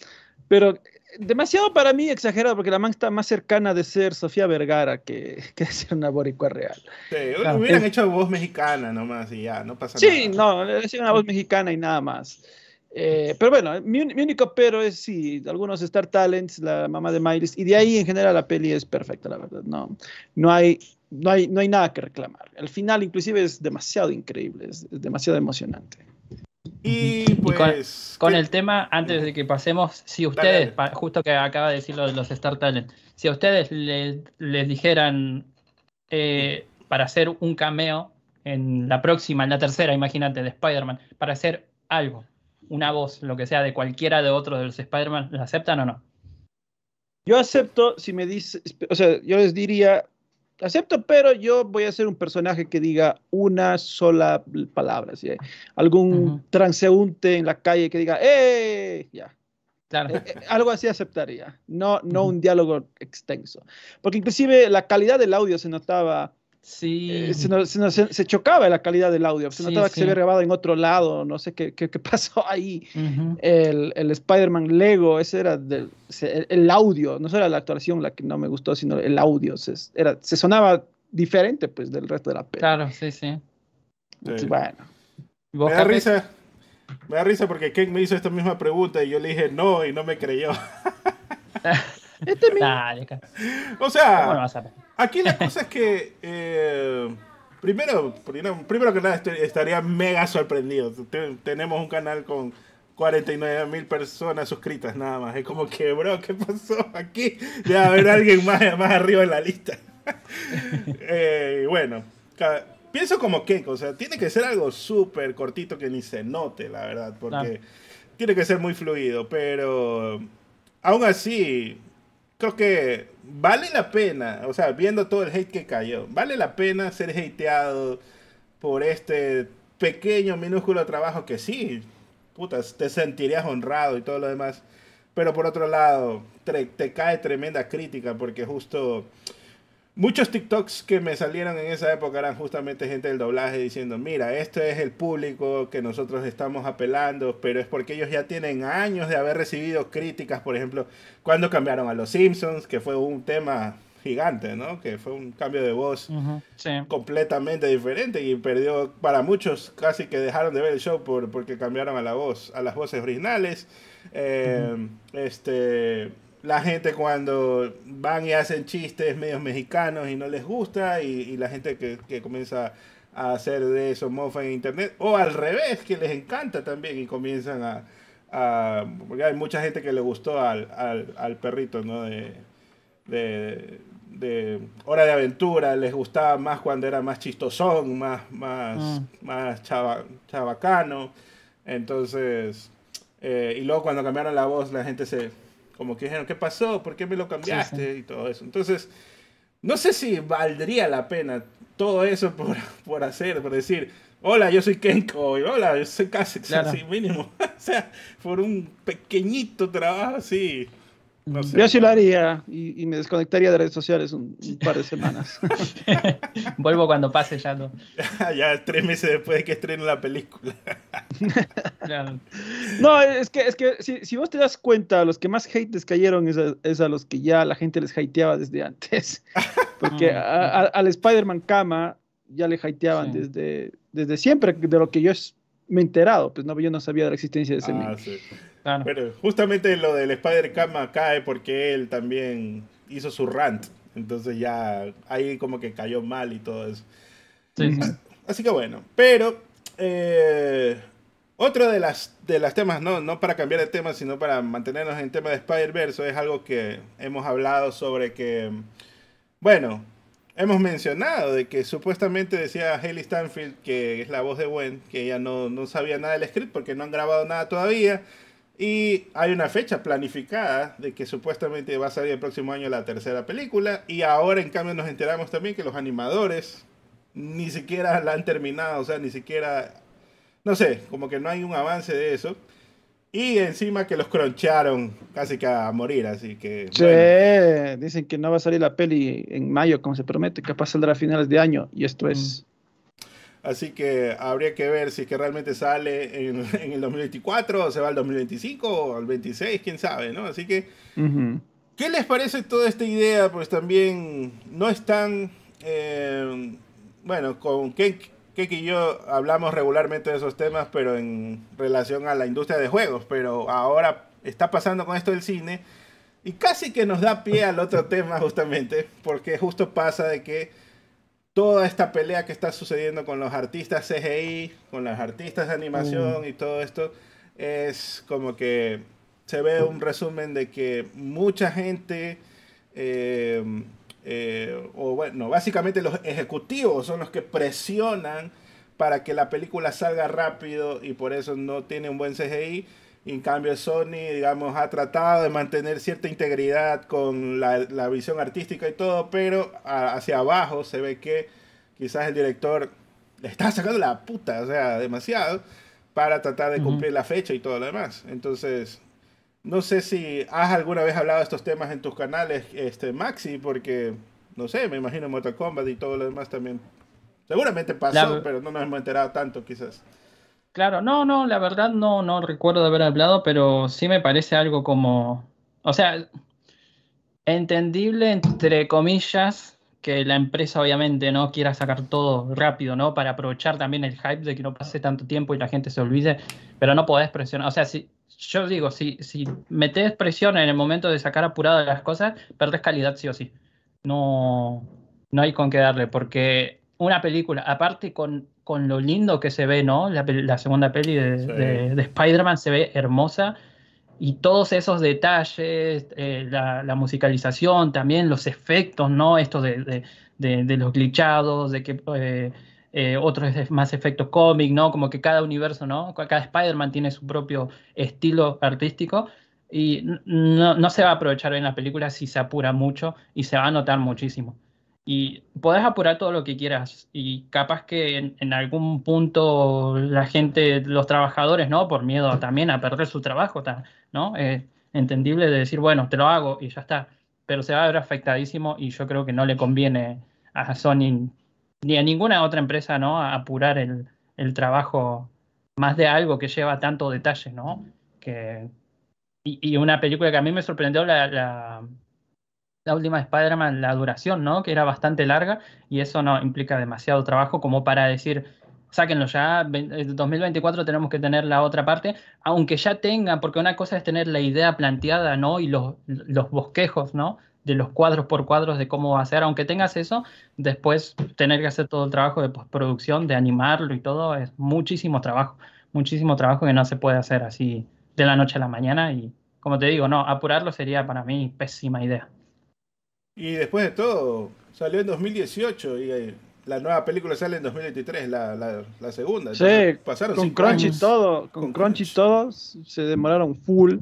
pero demasiado para mí exagerado, porque la man está más cercana de ser Sofía Vergara que, que de ser una boricua real. Sí, hubieran hecho voz mexicana nomás y ya, no pasa nada. Sí, no, es una voz mexicana y nada más. Eh, pero bueno, mi, mi, único pero es sí, algunos Star Talents, la mamá de Miles, y de ahí en general la peli es perfecta, la verdad. No, no, hay, no, hay, no hay nada que reclamar. El final inclusive es demasiado increíble, es, demasiado emocionante. Y pues... con, el tema, antes de que pasemos, si ustedes, justo que acaba de decir lo de los Star Talents, si a ustedes les dijeran eh, para hacer un cameo en la próxima, en la tercera, imagínate, de Spider-Man, para hacer algo, una voz, lo que sea, de cualquiera de otros de los Spider-Man, ¿la aceptan o no? Yo acepto si me dice, o sea, yo les diría, acepto, pero yo voy a ser un personaje que diga una sola palabra, ¿sí? algún transeúnte en la calle que diga, ¡eh! Ya. Claro. Eh, eh, algo así aceptaría, no, no un diálogo extenso. Porque inclusive la calidad del audio se notaba Sí. Eh, se, chocaba la calidad del audio. Se notaba que se había grabado en otro lado. No sé qué, qué, pasó ahí. El, el Spider-Man Lego, ese era del, el, audio. No solo la actuación la que no me gustó, sino el audio. Se, era, se sonaba diferente pues del resto de la película. Claro, sí, sí. bueno. Me da risa. Me da risa porque Ken me hizo esta misma pregunta y yo le dije no y no me creyó. este o sea, Aquí la cosa es que, eh, primero, primero que nada estaría mega sorprendido. tenemos un canal con 49 mil personas suscritas nada más. Es como que, bro, ¿qué pasó aquí? Debe haber alguien más, más arriba en la lista. eh, bueno, pienso como que, o sea, tiene que ser algo súper cortito que ni se note, la verdad, porque tiene que ser muy fluido, pero aún así, creo que vale la pena, o sea, viendo todo el hate que cayó, vale la pena ser hateado por este pequeño, minúsculo trabajo que sí, putas, te sentirías honrado y todo lo demás. Pero por otro lado, te, cae tremenda crítica porque justo muchos TikToks que me salieron en esa época eran justamente gente del doblaje diciendo, mira, este es el público que nosotros estamos apelando, pero es porque ellos ya tienen años de haber recibido críticas, por ejemplo, cuando cambiaron a los Simpsons, que fue un tema gigante, ¿no? Que fue un cambio de voz completamente diferente y perdió para muchos casi que dejaron de ver el show por, porque cambiaron a la voz, a las voces originales. Eh, este, la gente cuando van y hacen chistes medios mexicanos y no les gusta y, la gente que, que, comienza a hacer de eso mofa en internet o al revés que les encanta también y comienzan a, a porque hay mucha gente que le gustó al, al, al perrito no de, de, de Hora de Aventura, les gustaba más cuando era más chistosón, más, más, mm. más chava, chabacano. Entonces, eh, y luego cuando cambiaron la voz, la gente se, como que dijeron, ¿qué pasó? ¿Por qué me lo cambiaste? Y todo eso. Entonces, no sé si valdría la pena todo eso por, por hacer, por decir, hola, yo soy Kenko, y hola, yo soy casi así mínimo. o sea, por un pequeñito trabajo así. Yo sí lo haría y, me desconectaría de redes sociales un, par de semanas. Vuelvo cuando pase ya no. ya tres meses después de que estrene la película. No, es que, es que si, vos te das cuenta, los que más hate les cayeron es a, los que ya la gente les hateaba desde antes. Porque ah. al Spider-Man Kama ya le hateaban desde, desde siempre, de lo que yo me he enterado. Pues no, yo no sabía de la existencia de ese ah, pero justamente lo del Spider-Kama cae porque él también hizo su rant. Entonces ya ahí como que cayó mal y todo eso. Así que bueno, pero eh, otro de las, de las temas, no, no para cambiar de tema, sino para mantenernos en tema de Spider-Verse, es algo que hemos hablado sobre que, bueno, hemos mencionado de que supuestamente decía Haley Stanfield, que es la voz de Gwen, que ella no, no sabía nada del script porque no han grabado nada todavía y hay una fecha planificada de que supuestamente va a salir el próximo año la tercera película. Y ahora en cambio nos enteramos también que los animadores ni siquiera la han terminado. O sea, ni siquiera... No sé, como que no hay un avance de eso. Y encima que los croncharon casi que a morir, así que... Sí, dicen que no va a salir la peli en mayo como se promete, capaz saldrá a finales de año. Y esto es Así que habría que ver si es que realmente sale en, el 2024 o se va al 2025 o al 26, quién sabe, ¿no? Así que, ¿qué les parece toda esta idea? Pues también no están, eh, bueno, con Kek, y yo hablamos regularmente de esos temas, pero en relación a la industria de juegos, pero ahora está pasando con esto del cine y casi que nos da pie al otro tema justamente, porque justo pasa de que toda esta pelea que está sucediendo con los artistas CGI, con los artistas de animación mm. y todo esto, es como que se ve un resumen de que mucha gente, eh, eh, o bueno, básicamente los ejecutivos son los que presionan para que la película salga rápido y por eso no tiene un buen CGI en cambio, Sony, digamos, ha tratado de mantener cierta integridad con la, visión artística y todo, pero hacia abajo se ve que quizás el director le está sacando la puta, o sea, demasiado, para tratar de cumplir la fecha y todo lo demás. Entonces, no sé si has alguna vez hablado de estos temas en tus canales, este Maxi, porque, no sé, me imagino Mortal Kombat y todo lo demás también. Seguramente pasó, pero no nos hemos enterado tanto quizás. Claro, no, no, la verdad no, no recuerdo haber hablado, pero sí me parece algo como, o sea, entendible entre comillas que la empresa obviamente no quiera sacar todo rápido, ¿no? Para aprovechar también el hype de que no pase tanto tiempo y la gente se olvide, pero no podés presionar, o sea, si yo digo, si, si metes presión en el momento de sacar apurado las cosas, perdés calidad sí o sí. No, no hay con qué darle, porque una película, aparte con con lo lindo que se ve, ¿no? La, segunda peli de, Spider-Man se ve hermosa y todos esos detalles, eh, la, musicalización, también los efectos, ¿no? Esto de, los glitchados, de que eh, eh, otros es más efecto cómic, ¿no? Como que cada universo, ¿no? Cada Spider-Man tiene su propio estilo artístico y no, no, se va a aprovechar en la película si se apura mucho y se va a notar muchísimo. Y puedes apurar todo lo que quieras y capaz que en, algún punto la gente, los trabajadores, ¿no? Por miedo también a perder su trabajo, ¿no? Entendible de decir, bueno, te lo hago y ya está. Pero se va a ver afectadísimo y yo creo que no le conviene a Sony ni a ninguna otra empresa, ¿no? Apurar el, el trabajo más de algo que lleva tanto detalle, ¿no? Que, y, una película que a mí me sorprendió la, la, última Spider-Man, la duración, ¿no? Que era bastante larga y eso no implica demasiado trabajo como para decir, sáquenlo ya, en 2024 tenemos que tener la otra parte, aunque ya tengan, porque una cosa es tener la idea planteada, ¿no? Y los, los bosquejos, ¿no? De los cuadros por cuadros de cómo va a ser, aunque tengas eso, después tener que hacer todo el trabajo de postproducción, de animarlo y todo, es muchísimo trabajo, muchísimo trabajo que no se puede hacer así de la noche a la mañana y como te digo, no, apurarlo sería para mí pésima idea. Y después de todo, salió en 2018 y eh, la nueva película sale en 2023, la, la, segunda. Sí, pasaron con Crunchy y todo, con, Crunchy y todo, se demoraron full.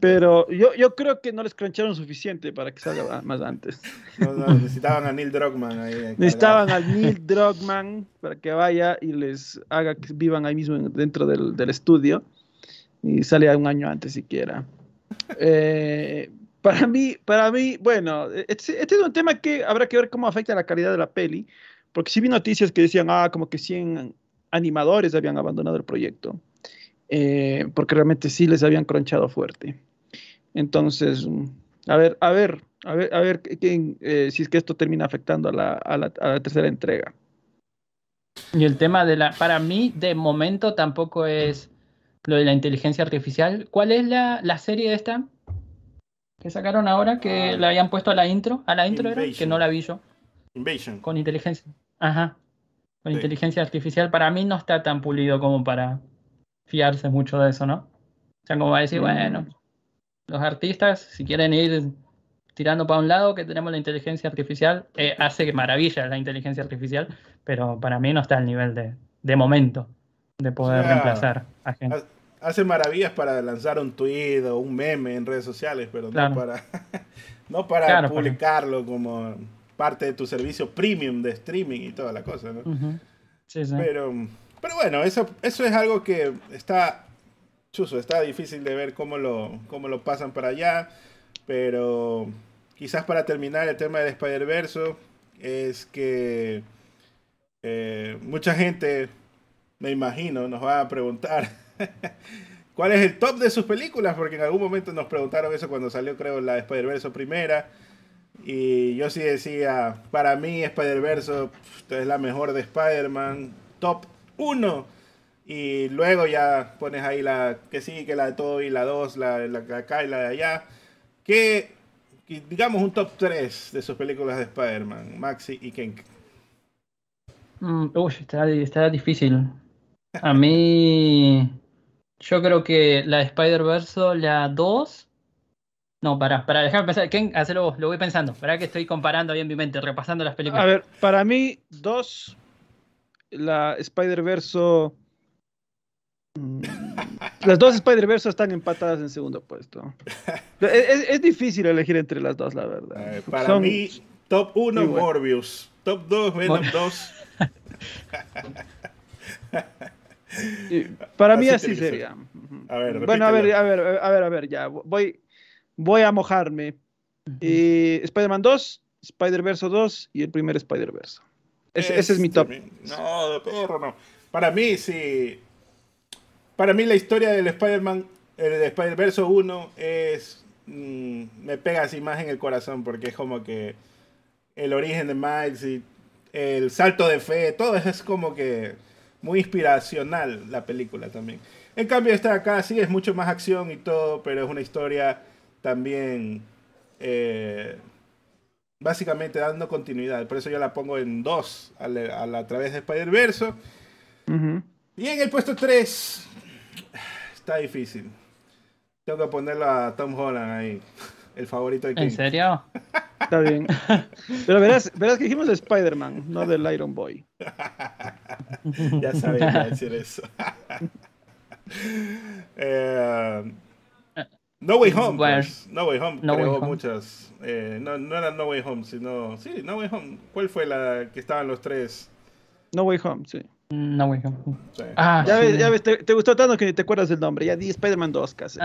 Pero yo, yo creo que no les cruncharon suficiente para que salga más antes. necesitaban a Neil Druckmann ahí. Necesitaban a Neil Druckmann para que vaya y les haga que vivan ahí mismo dentro del, del estudio. Y sale un año antes siquiera. Eh, para mí, para mí, bueno, este, este, es un tema que habrá que ver cómo afecta la calidad de la peli, porque sí vi noticias que decían, ah, como que 100 animadores habían abandonado el proyecto. Eh, porque realmente sí les habían cronchado fuerte. Entonces, a ver, a ver, a ver, a ver eh, si es que esto termina afectando a la, a, la, tercera entrega. Y el tema de la, para mí, de momento tampoco es lo de la inteligencia artificial. ¿Cuál es la, la serie esta que sacaron ahora que ah, la habían puesto a la intro? A la intro era que no la vi yo. Invasion. Con inteligencia. Ajá. Con inteligencia artificial. Para mí no está tan pulido como para fiarse mucho de eso, ¿no? O sea, como va a decir, mm. bueno, los artistas, si quieren ir tirando para un lado, que tenemos la inteligencia artificial, eh, hace maravillas la inteligencia artificial, pero para mí no está al nivel de, de momento de poder reemplazar a gente. Hace maravillas para lanzar un tweet o un meme en redes sociales, pero no para, no para publicarlo como parte de tu servicio premium de streaming y toda la cosa, ¿no? sí, sí. Pero pero bueno, eso, eso es algo que está chuso, está difícil de ver cómo lo, cómo lo pasan para allá. Pero quizás para terminar el tema del Spider-Verse es que eh, mucha gente, me imagino, nos va a preguntar cuál es el top de sus películas, porque en algún momento nos preguntaron eso cuando salió, creo, la Spider-Verse primera. Y yo sí decía, para mí Spider-Verse es la mejor de Spider-Man, top uno. Y luego ya pones ahí la que sí, que la de todo y la dos, la, la acá y la de allá. Que, digamos un top 3 de sus películas de Spider-Man, Maxi y Ken. Mm, uy, está, difícil. A mí, yo creo que la de Spider-Verse, la 2. No, para, para dejar pensar, Ken, hacerlo, lo voy pensando. Para que estoy comparando bien mi mente, repasando las películas. A ver, para mí, 2 la Spider-Verse. Mm, las dos Spider-Verse están empatadas en segundo puesto. Es, difícil elegir entre las dos, la verdad. Eh, para mí, top 1 Morbius. Top 2 Venom 2. para mí así sería. bueno, a ver, a ver, a ver, a ver, ya. Voy, voy a mojarme. Eh, Spider-Man 2, Spider-Verse 2 y el primer Spider-Verse. Ese, es mi top. No, de perro no. Para mí, sí. Para mí la historia del Spider-Man, el de Spider-Verse 1 es... Mm, me pega así más en el corazón porque es como que el origen de Miles y el salto de fe, todo eso es como que muy inspiracional la película también. En cambio esta acá sí es mucho más acción y todo, pero es una historia también eh, básicamente dando continuidad. Por eso yo la pongo en 2 a, la, a, través de Spider-Verse. Y en el puesto 3 está difícil. Tengo que ponerlo a Tom Holland ahí, el favorito de King. ¿En serio? Está bien. Pero verás, verás que dijimos de Spider-Man, no del Iron Boy. ya sabía decir eso. Eh, no Way Home. Pues. No Way Home no creó muchas. Eh, no, no era No Way Home, sino. Sí, No Way Home. ¿Cuál fue la que estaban los tres? No Way Home, sí. No Way Home. Ah, ya ves, ya ves te, gustó tanto que te acuerdas del nombre. Ya di Spider-Man 2 casi.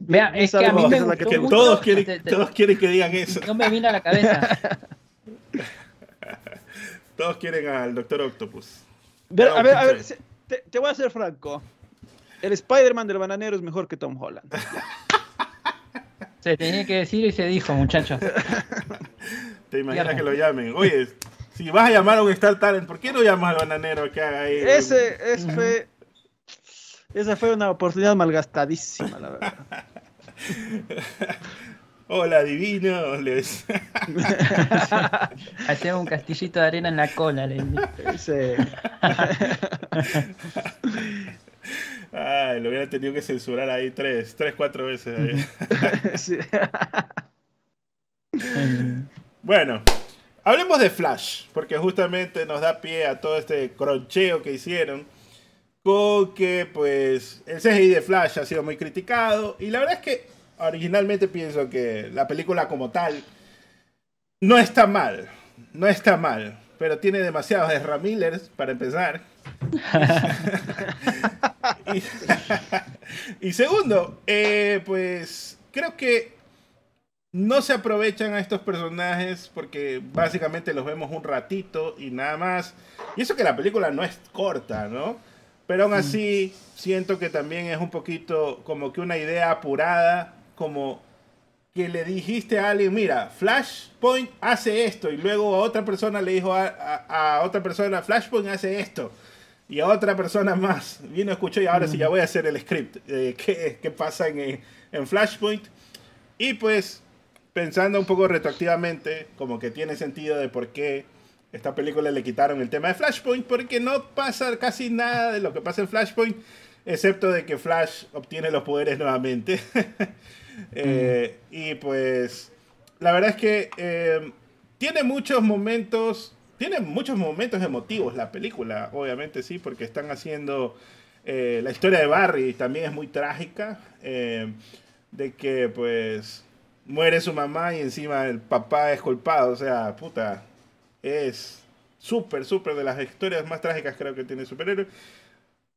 Vea, es que a mí me gustó que todos, quieren, todos quieren que digan eso. No me vino a la cabeza. todos quieren al Doctor Octopus. a ver, a ver, te, te voy a ser franco. El Spider-Man del bananero es mejor que Tom Holland. Se tenía que decir y se dijo, muchachos. ¿Te imaginas que lo llamen? Oye, si vas a llamar a un Star Talent, ¿por qué no llamas al bananero que haga ahí? Ese, ese fue, esa fue una oportunidad malgastadísima, la verdad. Hola, divino. Les... Hacemos un castillito de arena en la cola, le sí. Ay, lo hubiera tenido que censurar ahí tres, tres, cuatro veces. bueno, hablemos de Flash, porque justamente nos da pie a todo este croncheo que hicieron. Con que, pues, el CGI de Flash ha sido muy criticado. Y la verdad es que originalmente pienso que la película como tal no está mal. No está mal. Pero tiene demasiados de Ramillers para empezar. y, segundo, eh, pues creo que no se aprovechan a estos personajes porque básicamente los vemos un ratito y nada más. Y eso que la película no es corta, ¿no? Pero aún mm. así siento que también es un poquito como que una idea apurada, como que le dijiste a alguien, mira, Flashpoint hace esto, y luego a otra persona le dijo a, a otra persona, Flashpoint hace esto y a otra persona más vino, escuchó y ahora sí ya voy a hacer el script. Eh, ¿qué, pasa en, en, Flashpoint? Y pues pensando un poco retroactivamente, como que tiene sentido de por qué esta película le quitaron el tema de Flashpoint, porque no pasa casi nada de lo que pasa en Flashpoint, excepto de que Flash obtiene los poderes nuevamente. Eh, y pues la verdad es que eh, tiene muchos momentos tiene muchos momentos emotivos la película, obviamente sí, porque están haciendo... Eh, la historia de Barry también es muy trágica, eh, de que pues muere su mamá y encima el papá es culpado, o sea, puta, es súper, súper de las historias más trágicas creo que tiene superhéroe.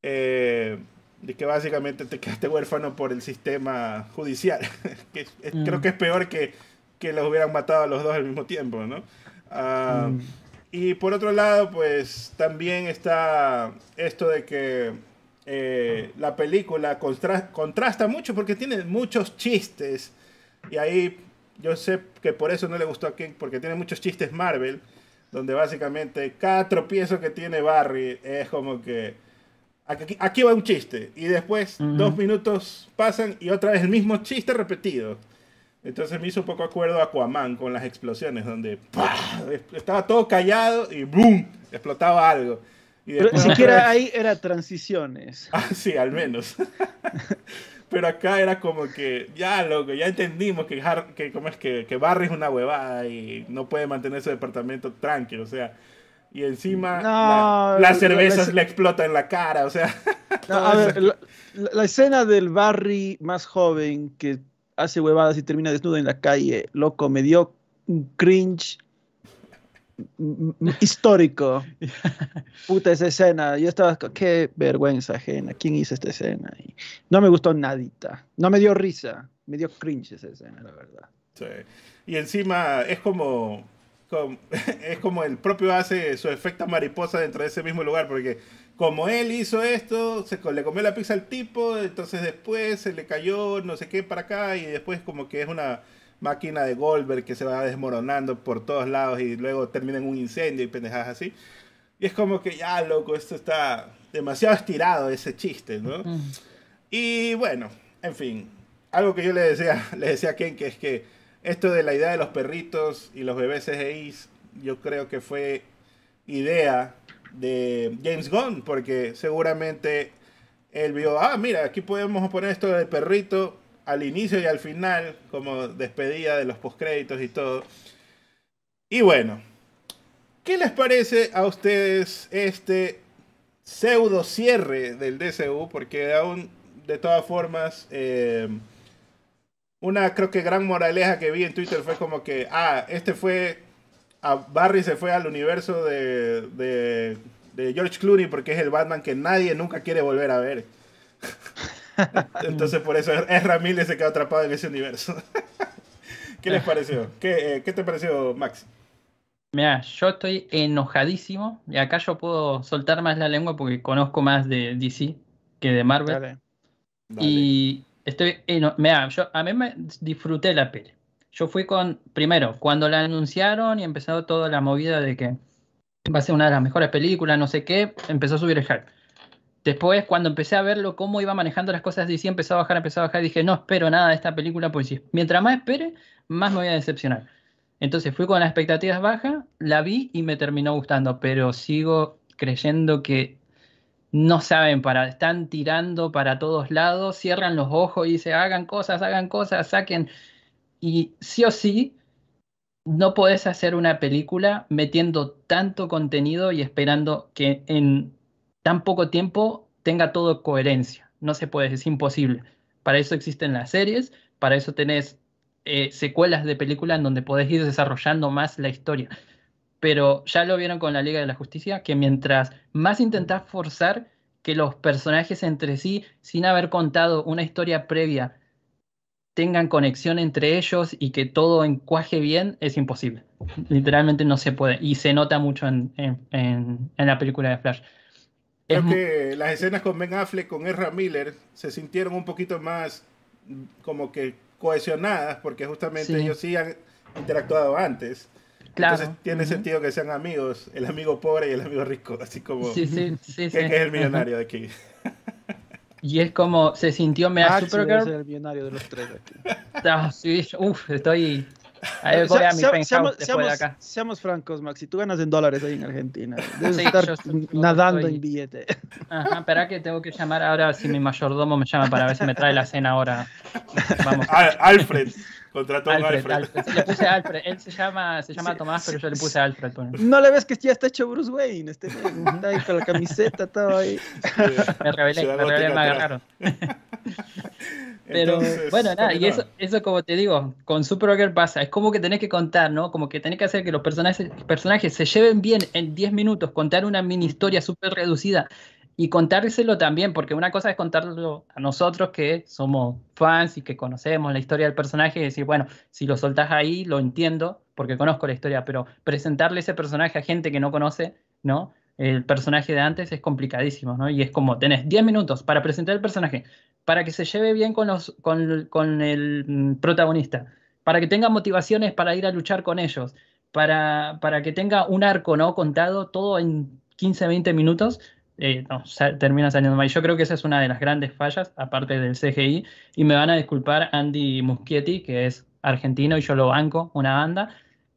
Eh, de que básicamente te quedaste huérfano por el sistema judicial, que creo mm. que es peor que, que los hubieran matado a los dos al mismo tiempo, ¿no? Ah, mm. Y por otro lado, pues también está esto de que eh, la película contrasta mucho porque tiene muchos chistes. Y ahí yo sé que por eso no le gustó a King, porque tiene muchos chistes Marvel, donde básicamente cada tropiezo que tiene Barry es como que aquí, va un chiste. Y después dos minutos pasan y otra vez el mismo chiste repetido. Entonces me hizo un poco acuerdo a Aquaman con las explosiones, donde estaba todo callado y ¡boom! explotaba algo. Pero ni siquiera ahí era transiciones. Ah, sí, al menos. Pero acá era como que, ya loco, ya entendimos que, que, ¿cómo es que, que Barry es una huevada y no puede mantener su departamento tranquilo, o sea. Y encima la, cerveza le explota en la cara, o sea. a ver, la, la, escena del Barry más joven que hace huevadas y termina desnudo en la calle. Loco, me dio un cringe histórico. Puta esa escena. Yo estaba, qué vergüenza ajena. ¿Quién hizo esta escena? Y no me gustó nadita. No me dio risa. Me dio cringe esa escena, la verdad. Sí. Y encima es como, como, es como el propio hace su efecto mariposa dentro de ese mismo lugar, porque como él hizo esto, se le comió la pizza al tipo, entonces después se le cayó no sé qué para acá y después como que es una máquina de Goldberg que se va desmoronando por todos lados y luego termina en un incendio y pendejadas así. Y es como que ya, loco, esto está demasiado estirado ese chiste, ¿no? Y bueno, en fin, algo que yo le decía, le decía a Ken que es que esto de la idea de los perritos y los bebés CGI, yo creo que fue idea de James Gunn, porque seguramente él vio, ah, mira, aquí podemos poner esto del perrito al inicio y al final, como despedida de los postcréditos y todo. Y bueno, ¿qué les parece a ustedes este pseudo cierre del DCU? Porque aún, de todas formas, eh, una creo que gran moraleja que vi en Twitter fue como que, ah, este fue, a Barry se fue al universo de, de, de George Clooney porque es el Batman que nadie nunca quiere volver a ver. Entonces por eso Ezra Miller se quedó atrapado en ese universo. ¿Qué les pareció? ¿Qué, eh, ¿Qué, te pareció, Max? Mira, yo estoy enojadísimo y acá yo puedo soltar más la lengua porque conozco más de DC que de Marvel. Y estoy, mira, yo a mí me disfruté la peli. Yo fui con, primero, cuando la anunciaron y empezó toda la movida de que va a ser una de las mejores películas, no sé qué, empezó a subir el hype. Después, cuando empecé a verlo, cómo iba manejando las cosas, DC empezó a bajar, empezó a bajar, dije, no espero nada de esta película, porque mientras más espere, más me voy a decepcionar. Entonces fui con las expectativas bajas, la vi y me terminó gustando, pero sigo creyendo que no saben para, están tirando para todos lados, cierran los ojos y dicen, hagan cosas, hagan cosas, saquen. Y sí o sí, no podés hacer una película metiendo tanto contenido y esperando que en tan poco tiempo tenga todo coherencia. No se puede, es imposible. Para eso existen las series, para eso tenés eh, secuelas de películas en donde podés ir desarrollando más la historia. Pero ya lo vieron con la Liga de la Justicia, que mientras más intentás forzar que los personajes entre sí, sin haber contado una historia previa, tengan conexión entre ellos y que todo encuaje bien, es imposible. Literalmente no se puede. Y se nota mucho en, la película de Flash. Creo que las escenas con Ben Affleck, con Ezra Miller, se sintieron un poquito más como que cohesionadas, porque justamente ellos sí han interactuado antes. Claro. Entonces tiene sentido que sean amigos, el amigo pobre y el amigo rico, así como sí, sí, sí, que, es el millonario de aquí. Y es como se sintió mega super es el millonario de los tres aquí. Ah, sí, uf, estoy Ahí voy a mi seamos, seamos, de acá. seamos francos, Max. Si tú ganas en dólares ahí en Argentina, debes estar nadando en billete. Ajá, espera que tengo que llamar ahora si mi mayordomo me llama para ver si me trae la cena ahora. Vamos. Alfred. Contrató Alfred, a Alfred. Alfred. Le puse Alfred. Él se llama, se llama Tomás, pero yo le puse Alfred. No le ves que ya está hecho Bruce Wayne. Este, está ahí con la camiseta, todo ahí. Me revelé, me revelé, me agarraron. Pero bueno, nada, y eso, eso como te digo, con Supergirl pasa, es como que tenés que contar, ¿no? Como que tenés que hacer que los personajes, personajes se lleven bien en 10 minutos, contar una mini historia súper reducida y contárselo también, porque una cosa es contarlo a nosotros que somos fans y que conocemos la historia del personaje y decir, bueno, si lo soltás ahí, lo entiendo porque conozco la historia, pero presentarle ese personaje a gente que no conoce, ¿no? El personaje de antes es complicadísimo, ¿no? Y es como, tenés 10 minutos para presentar el personaje, para que se lleve bien con, los, con, el mm, protagonista, para que tenga motivaciones para ir a luchar con ellos, para, para que tenga un arco no contado todo en 15, 20 minutos, eh, termina saliendo mal. Yo creo que esa es una de las grandes fallas, aparte del CGI, y me van a disculpar Andy Muschietti, que es argentino y yo lo banco, una banda,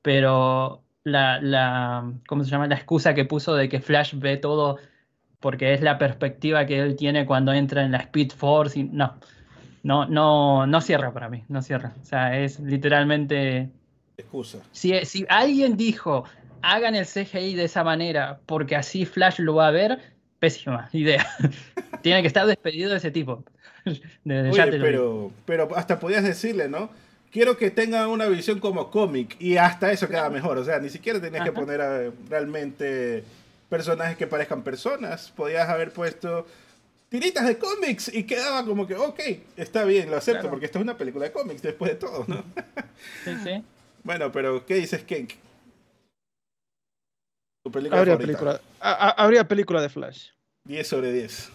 pero la, la, ¿cómo se llama? La excusa que puso de que Flash ve todo porque es la perspectiva que él tiene cuando entra en la Speed Force. Y, no, no, no, no cierra para mí, no cierra. O sea, es literalmente. Excusa. Si, si alguien dijo, hagan el CGI de esa manera porque así Flash lo va a ver, pésima idea. tiene que estar despedido de ese tipo. pero, pero hasta podías decirle, ¿no? Quiero que tenga una visión como cómic y hasta eso queda mejor. O sea, ni siquiera tenías que poner a, realmente personajes que parezcan personas. Podías haber puesto tiritas de cómics y quedaba como que, ok, está bien, lo acepto porque esta es una película de cómics después de todo, ¿no? Sí, sí. bueno, pero ¿qué dices, Kenk? ¿Tu película habría, película, habría película de Flash. 10 sobre 10.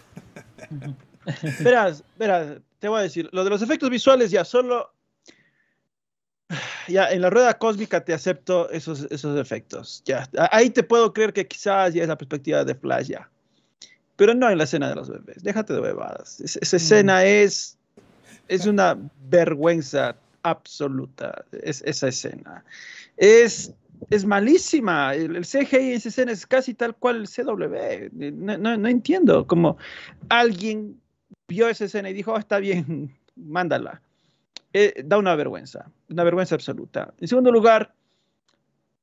verás, verás, te voy a decir, lo de los efectos visuales ya solo ya en la rueda cósmica te acepto esos, esos efectos. Ya, ahí te puedo creer que quizás ya es la perspectiva de Flash ya. Pero no en la escena de los bebés. Déjate de bebadas. esa mm. escena es, es una vergüenza absoluta es, esa escena. Es, es malísima. El, CGI en esa escena es casi tal cual el CW. No, no, entiendo cómo alguien vio esa escena y dijo, oh, está bien, mándala. Eh, da una vergüenza, una vergüenza absoluta. En segundo lugar,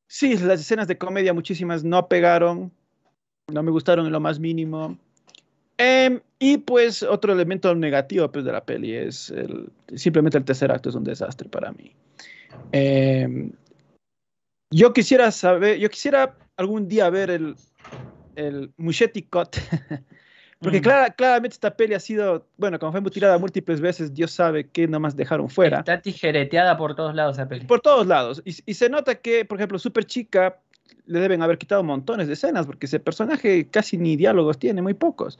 sí, las escenas de comedia muchísimas no pegaron, no me gustaron en lo más mínimo. Em, y pues otro elemento negativo pues, de la peli es simplemente el tercer acto es un desastre para mí. Em, yo quisiera saber, yo quisiera algún día ver el, el Cut Porque mm. claramente esta peli ha sido, bueno, como fue mutilada múltiples veces, Dios sabe que nomás dejaron fuera. Está tijereteada por todos lados esa peli. Por todos lados. Y, se nota que, por ejemplo, Super Chica le deben haber quitado montones de escenas, porque ese personaje casi ni diálogos tiene, muy pocos.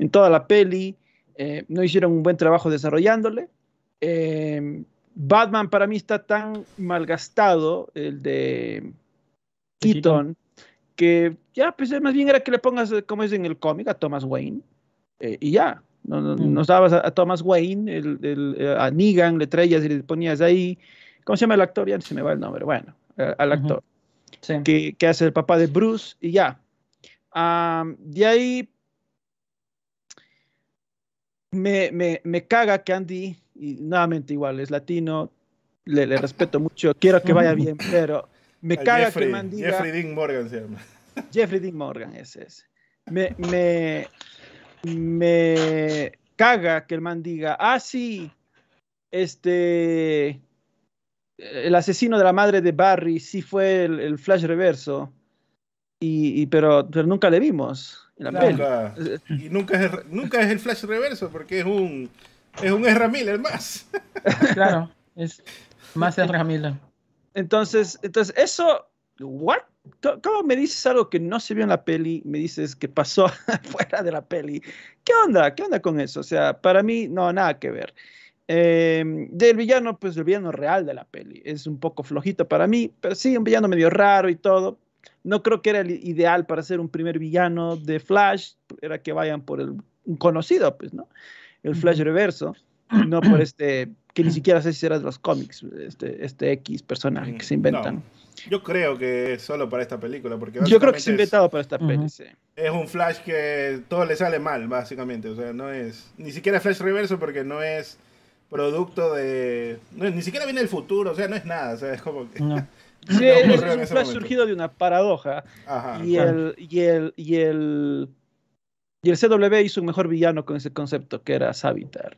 En toda la peli eh, no hicieron un buen trabajo desarrollándole. Eh, Batman para mí está tan malgastado, el de Keaton que ya, pues más bien era que le pongas, eh, como es en el cómic, a Thomas Wayne, eh, y ya, no, no, mm. nos dabas a, Thomas Wayne, el, el, eh, a Negan, le traías y le ponías ahí, ¿cómo se llama el actor? Ya se me va el nombre, bueno, al actor, que, que, hace el papá de Bruce, y ya. de ahí, me, me, me caga que Andy, y nuevamente igual, es latino, le, le respeto mucho, quiero que vaya bien, pero me caga que man diga. Jeffrey Dean Morgan se llama. Jeffrey Dean Morgan, ese es. Me, me, me caga que el man diga, ah, sí, este, el asesino de la madre de Barry sí fue el, Flash Reverso, y, pero, pero, nunca le vimos en la nunca, Y nunca es, nunca es el Flash Reverso porque es un, es un Ezra Miller más. Claro, es más Ezra Miller. Entonces, entonces eso, ¿what? ¿Cómo me dices algo que no se vio en la peli? Me dices que pasó fuera de la peli. ¿Qué onda? ¿Qué onda con eso? O sea, para mí, no, nada que ver. Em, del villano, pues el villano real de la peli. Es un poco flojito para mí, pero sí, un villano medio raro y todo. No creo que era el ideal para ser un primer villano de Flash. Era que vayan por el conocido, pues, ¿no? El Flash reverso, no por este que ni siquiera sé si era de los cómics, este, este X personaje que se inventan. yo creo que es solo para esta película, porque yo creo que es inventado para esta película. Es un Flash que todo le sale mal, básicamente, o sea, no es ni siquiera Flash reverso porque no es producto de ni siquiera viene del futuro, o sea, no es nada, o sea, es como que no. Sí, es, un Flash surgido de una paradoja y, el, y el y el y el CW hizo un mejor villano con ese concepto que era Savitar.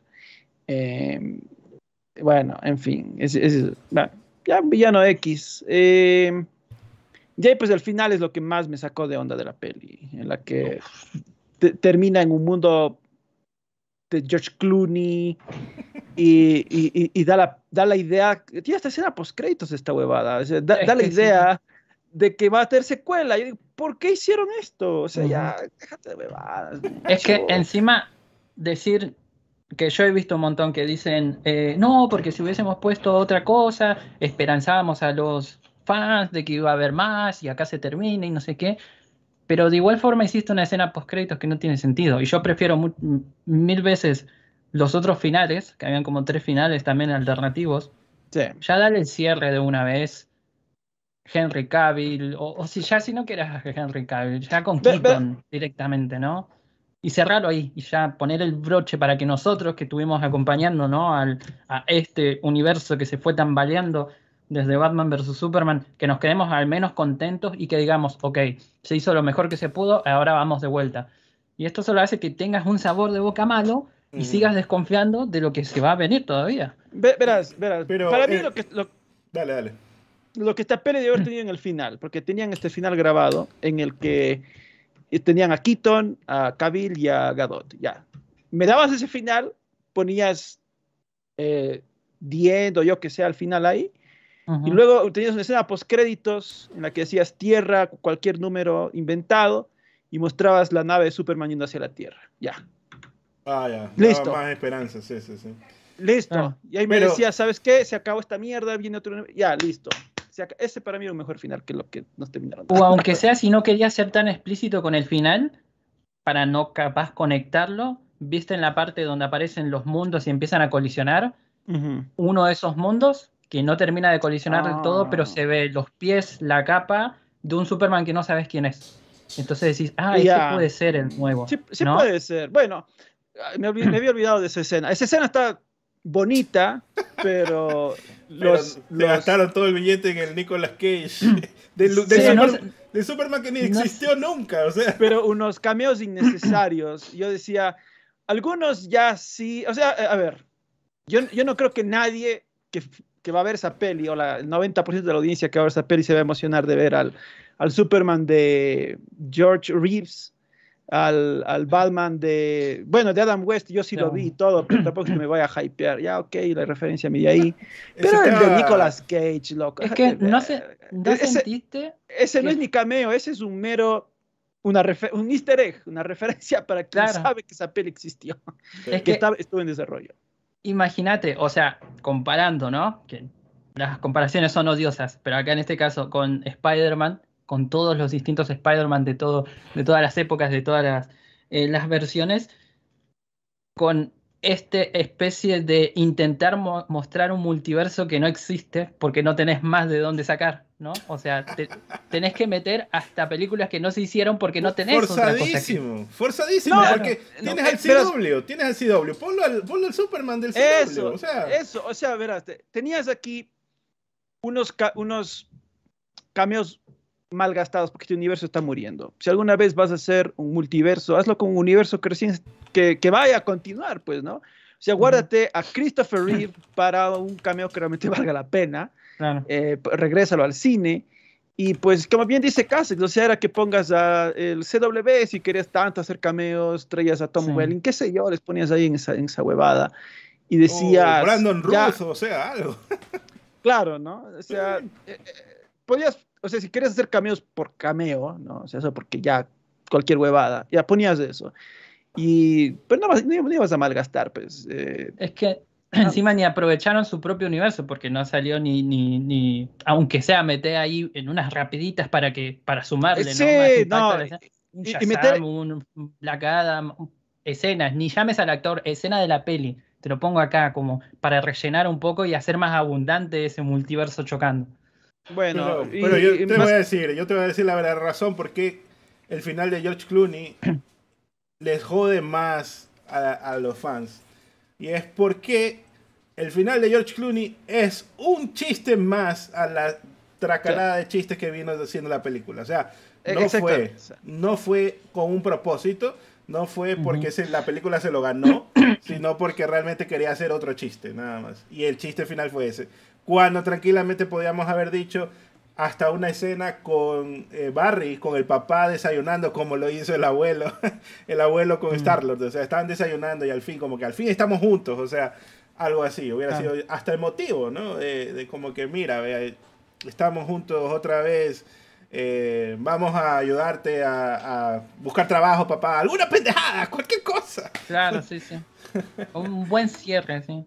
Eh, bueno, en fin, es, ya un villano X. Eh, y ahí pues el final es lo que más me sacó de onda de la peli, en la que termina en un mundo de George Clooney y, da, la, da la idea, tiene esta escena post créditos esta huevada, da, la idea de que va a tener secuela. Yo digo, ¿por qué hicieron esto? O sea, ya, déjate de huevadas. Es que encima decir que yo he visto un montón que dicen, eh, no, porque si hubiésemos puesto otra cosa, esperanzábamos a los fans de que iba a haber más y acá se termina y no sé qué. Pero de igual forma hiciste una escena post créditos que no tiene sentido. Y yo prefiero mil veces los otros finales, que habían como tres finales también alternativos. Ya dale el cierre de una vez. Henry Cavill, o, si ya si no quieres Henry Cavill, ya con Keaton directamente, ¿no? Y cerrarlo ahí y ya poner el broche para que nosotros que estuvimos acompañando ¿no? Al, a este universo que se fue tambaleando desde Batman vs. Superman, que nos quedemos al menos contentos y que digamos, ok, se hizo lo mejor que se pudo, ahora vamos de vuelta. Y esto solo hace que tengas un sabor de boca malo y sigas desconfiando de lo que se va a venir todavía. Verás, verás. Pero, Para mí eh, lo que... dale, dale. Lo que está pele de haber tenido en el final, porque tenían este final grabado en el que y tenían a Keaton, a Cavill y a Gadot. Ya. Me dabas ese final, ponías eh, o yo que sea al final ahí. Y luego tenías una escena post créditos en la que decías tierra, cualquier número inventado, y mostrabas la nave de Superman yendo hacia la tierra. Ya. Ah, ya. Listo. más esperanza, sí, sí, sí. Listo. Ah. Y ahí me decías, ¿sabes qué? Se acabó esta mierda, viene otro. Ya, listo ese para mí es un mejor final que lo que nos terminaron. O aunque sea si no quería ser tan explícito con el final, para no capaz conectarlo, viste en la parte donde aparecen los mundos y empiezan a colisionar, uno de esos mundos que no termina de colisionar del todo, pero ah. se ve los pies, la capa de un Superman que no sabes quién es. Entonces decís, ah, ese puede ser el nuevo. Sí, puede ser. Bueno, me, había olvidado de esa escena. Esa escena está bonita, pero, los, gastaron todo el billete en el Nicolas Cage del, Superman que ni existió nunca, o sea. Pero unos cameos innecesarios. Yo decía, algunos ya sí, o sea, a ver, yo, yo no creo que nadie que, que va a ver esa peli, o la, el 90% de la audiencia que va a ver esa peli se va a emocionar de ver al, al Superman de George Reeves, al, al, Batman de, bueno, de Adam West, yo sí lo vi y todo, pero tampoco me voy a hypear. Ya, ok, la referencia me ahí. Pero el de Nicolas Cage, loco. Es que no, se, ¿no ese, sentiste. Ese no es ni cameo, ese es un mero. Una un easter egg, una referencia para quien sabe que esa peli existió, es que, estaba, estuvo en desarrollo. Imagínate, o sea, comparando, ¿no? Que las comparaciones son odiosas, pero acá en este caso con Spider-Man, con todos los distintos Spider-Man de, todo, de todas las épocas, de todas las, eh, las versiones, con esta especie de intentar mostrar un multiverso que no existe porque no tenés más de dónde sacar, ¿no? O sea, tenés que meter hasta películas que no se hicieron porque no tenés forzadísimo, otra cosa Forzadísimo, porque tienes al CW, tienes al CW, ponlo al, ponlo al Superman del CW, eso, o sea. Eso, o sea, verás, tenías aquí unos, unos cameos mal gastados porque este universo está muriendo. Si alguna vez vas a hacer un multiverso, hazlo con un universo que, que, vaya a continuar, pues, ¿no? O sea, guárdate a Christopher Reeve para un cameo que realmente valga la pena. Claro. Eh, regrésalo al cine. Y pues, como bien dice Cassidy, o sea, era que pongas a el CW si querías tanto hacer cameos, traías a Tom Welling, qué sé yo, les ponías ahí en esa, en esa huevada. Y decías. Brandon Russo, o sea, algo. claro, ¿no? O sea, eh, eh, podías o sea, si quieres hacer cameos por cameo, ¿no? O sea, eso porque ya cualquier huevada, ya ponías eso. Y pues no, no, ibas a malgastar, pues. Eh. Es que encima ni aprovecharon su propio universo porque no salió ni, ni, ni aunque sea meter ahí en unas rapiditas para que para sumarle sí, no, un y, meter... un Black Adam, escenas, ni llames al actor, escena de la peli, te lo pongo acá como para rellenar un poco y hacer más abundante ese multiverso chocando. Bueno, pero, yo te voy a decir, yo te voy a decir la verdadera razón por qué el final de George Clooney les jode más a, los fans. Y es porque el final de George Clooney es un chiste más a la tracalada de chistes que vino haciendo la película. O sea, no fue, no fue con un propósito, no fue porque la película se lo ganó, sino porque realmente quería hacer otro chiste, nada más. Y el chiste final fue ese cuando tranquilamente podíamos haber dicho hasta una escena con eh, Barry, con el papá desayunando como lo hizo el abuelo, el abuelo con mm. Star-Lord, o sea, estaban desayunando y al fin, como que al fin estamos juntos, o sea, algo así, hubiera sido hasta emotivo, ¿no? De, como que, mira, estamos juntos otra vez, eh, vamos a ayudarte a, a, buscar trabajo, papá, alguna pendejada, cualquier cosa. Claro, sí, sí. Un buen cierre, sí.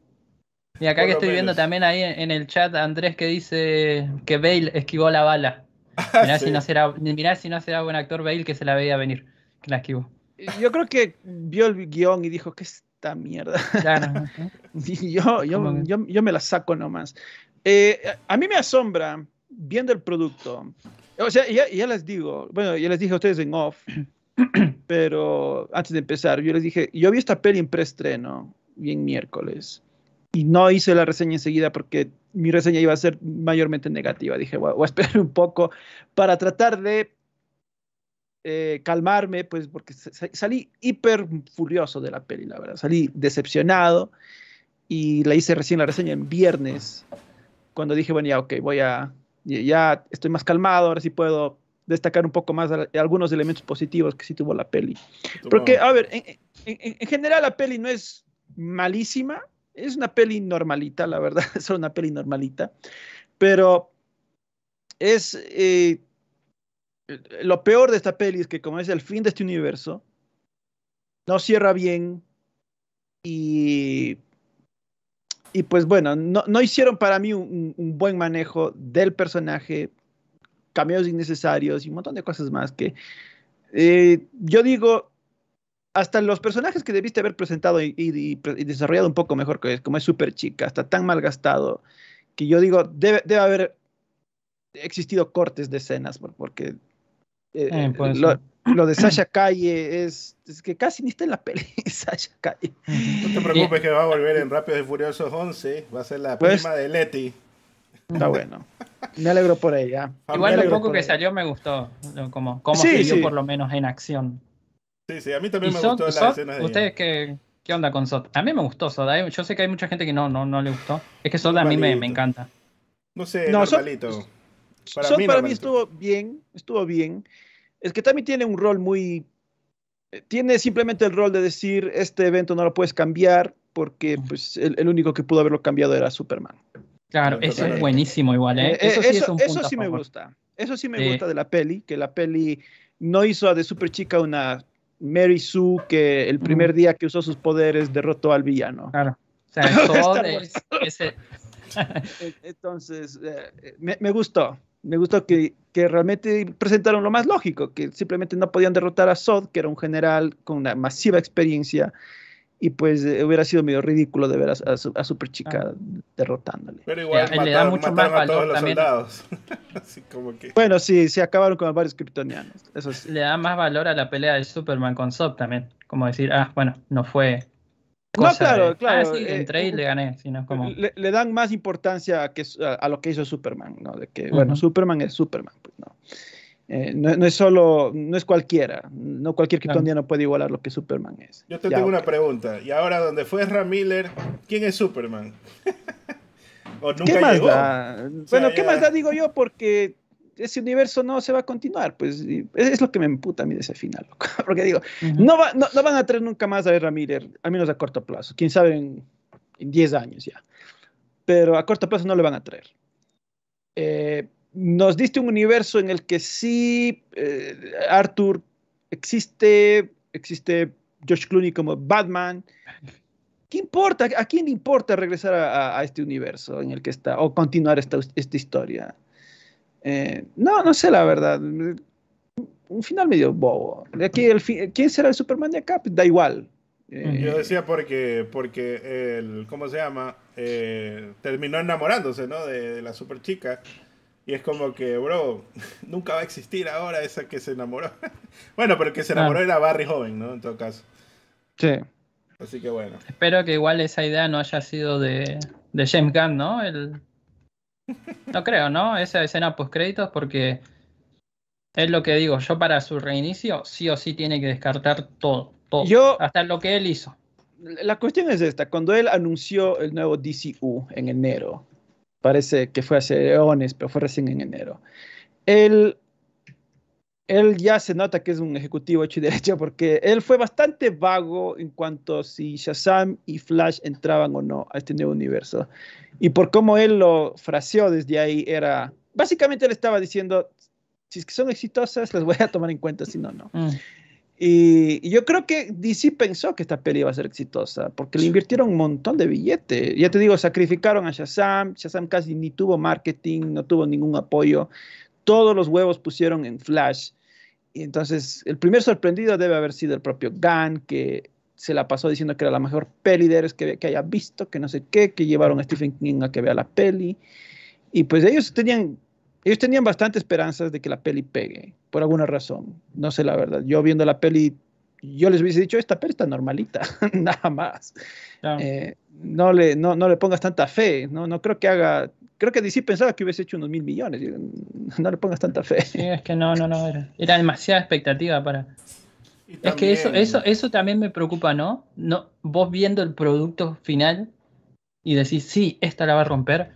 Y acá que estoy viendo también ahí en el chat Andrés que dice que Bale esquivó la bala. Mirá, si no será, si no será buen actor Bale que se la veía venir, que la esquivó. Yo creo que vio el guion y dijo, ¿qué esta mierda? Claro. yo, yo, yo, me la saco nomás. Eh, a mí me asombra viendo el producto. O sea, ya, ya les digo, bueno, ya les dije a ustedes en off, pero antes de empezar, yo les dije, yo vi esta peli en preestreno, bien miércoles y no hice la reseña enseguida porque mi reseña iba a ser mayormente negativa. Dije, voy a esperar un poco para tratar de eh, calmarme, pues porque salí hiper furioso de la peli, la verdad. Salí decepcionado y la hice recién la reseña en viernes, cuando dije, bueno, ya, ok, voy a, ya estoy más calmado, ahora sí puedo destacar un poco más algunos elementos positivos que sí tuvo la peli. Porque, a ver, en general la peli no es malísima, es una peli normalita, la verdad, es una peli normalita, pero es... Eh, lo peor de esta peli es que como es el fin de este universo, no cierra bien y, y pues bueno, no, hicieron para mí un, buen manejo del personaje, cambios innecesarios y un montón de cosas más que eh, yo digo, hasta los personajes que debiste haber presentado y, desarrollado un poco mejor, que es, como es Super Chica, está tan mal gastado, que yo digo, debe, debe haber existido cortes de escenas, porque eh, eh, lo, de Sasha Calle es, es, que casi ni está en la peli, Sasha Calle. No te preocupes que va a volver en Rápidos y Furiosos 11, va a ser la pues, prima de Letty. Está bueno. Me alegro por ella. Igual lo poco que salió me gustó, como, como se vio por lo menos en acción. Sí, sí, a mí también me gustó la escena de ¿Ustedes qué, qué onda con Sot? A mí me gustó Soda. Yo sé que hay mucha gente que no, no, no le gustó. Es que Soda a mí me, me, encanta. No sé, no, normalito. Para, mí, para mí estuvo bien, estuvo bien. Es que también tiene un rol muy... Eh, tiene simplemente el rol de decir, este evento no lo puedes cambiar porque pues, el, único que pudo haberlo cambiado era Superman. Claro, eso es buenísimo igual, ¿eh? eh eso sí, es un eso sí me gusta. Eso sí me gusta de la peli, que la peli no hizo a de Super Chica una Mary Sue que el primer día que usó sus poderes derrotó al villano. Claro. O sea, todo ese... Entonces, eh, me, me, gustó me gustó que, realmente presentaron lo más lógico, que simplemente no podían derrotar a Sod, que era un general con una masiva experiencia, y pues eh, hubiera sido medio ridículo de ver a, a, Super Chica derrotándole. Pero igual le da mucho más valor a también. Bueno, sí, se acabaron con varios kryptonianos. Eso Le da más valor a la pelea de Superman con Sod también. Como decir, ah, bueno, no fue no, claro, claro. Ah, sí, entré y le gané, sino como... Le, dan más importancia a, que, a, lo que hizo Superman, ¿no? De que, bueno, Superman es Superman, pues no. Eh, no, es solo, no es cualquiera, no cualquier no puede igualar lo que Superman es. Yo te tengo una pregunta, y ahora donde fue Ram Miller, ¿quién es Superman? ¿O nunca ¿Qué más Da? bueno, ¿qué más da digo yo? Porque ese universo no se va a continuar, pues es, lo que me emputa a mí de ese final, porque digo, no, no, van a traer nunca más a ver Ramírez, al menos a corto plazo, quién sabe en, 10 años ya, pero a corto plazo no le van a traer. Eh, nos diste un universo en el que sí, eh, Arthur existe, existe George Clooney como Batman. ¿Qué importa? ¿A quién le importa regresar a, este universo en el que está o continuar esta, historia? Eh, no, no sé la verdad. Un final medio bobo. Aquí el ¿Quién será el Superman de acá? Pues da igual. Eh, Yo decía porque, porque el, ¿cómo se llama? Terminó enamorándose, ¿no? De, la super chica. Y es como que, bro, nunca va a existir ahora esa que se enamoró. bueno, pero el que se enamoró era Barry joven, ¿no? En todo caso. Sí. Así que bueno. Espero que igual esa idea no haya sido de, de James Gunn, ¿no? El, no creo, ¿no? Esa escena post créditos porque es lo que digo, yo para su reinicio sí o sí tiene que descartar todo, todo, hasta lo que él hizo. La cuestión es esta, cuando él anunció el nuevo DCU en enero, parece que fue hace eones, pero fue recién en enero, él, él ya se nota que es un ejecutivo hecho y derecho porque él fue bastante vago en cuanto a si Shazam y Flash entraban o no a este nuevo universo. Y por cómo él lo fraseó desde ahí era, básicamente le estaba diciendo, si es que son exitosas, las voy a tomar en cuenta, si no, no. Mm. Y, yo creo que DC pensó que esta peli iba a ser exitosa, porque le invirtieron un montón de billete. Ya te digo, sacrificaron a Shazam, Shazam casi ni tuvo marketing, no tuvo ningún apoyo, todos los huevos pusieron en Flash. Y entonces, el primer sorprendido debe haber sido el propio Gunn, que se la pasó diciendo que era la mejor peli de que, que haya visto, que no sé qué, que llevaron a Stephen King a que vea la peli. Y pues ellos tenían, ellos tenían bastante esperanzas de que la peli pegue, por alguna razón. No sé la verdad. Yo viendo la peli, yo les hubiese dicho, esta peli está normalita, nada más. Eh, no, le, no, no, le pongas tanta fe, no, no creo que haga... Creo que DC pensaba que hubiese hecho unos mil millones. No le pongas tanta fe. Sí, es que no, no, no. Era, era demasiada expectativa para, es que eso, eso, eso también me preocupa, ¿no? ¿no? Vos viendo el producto final y decís, sí, esta la va a romper.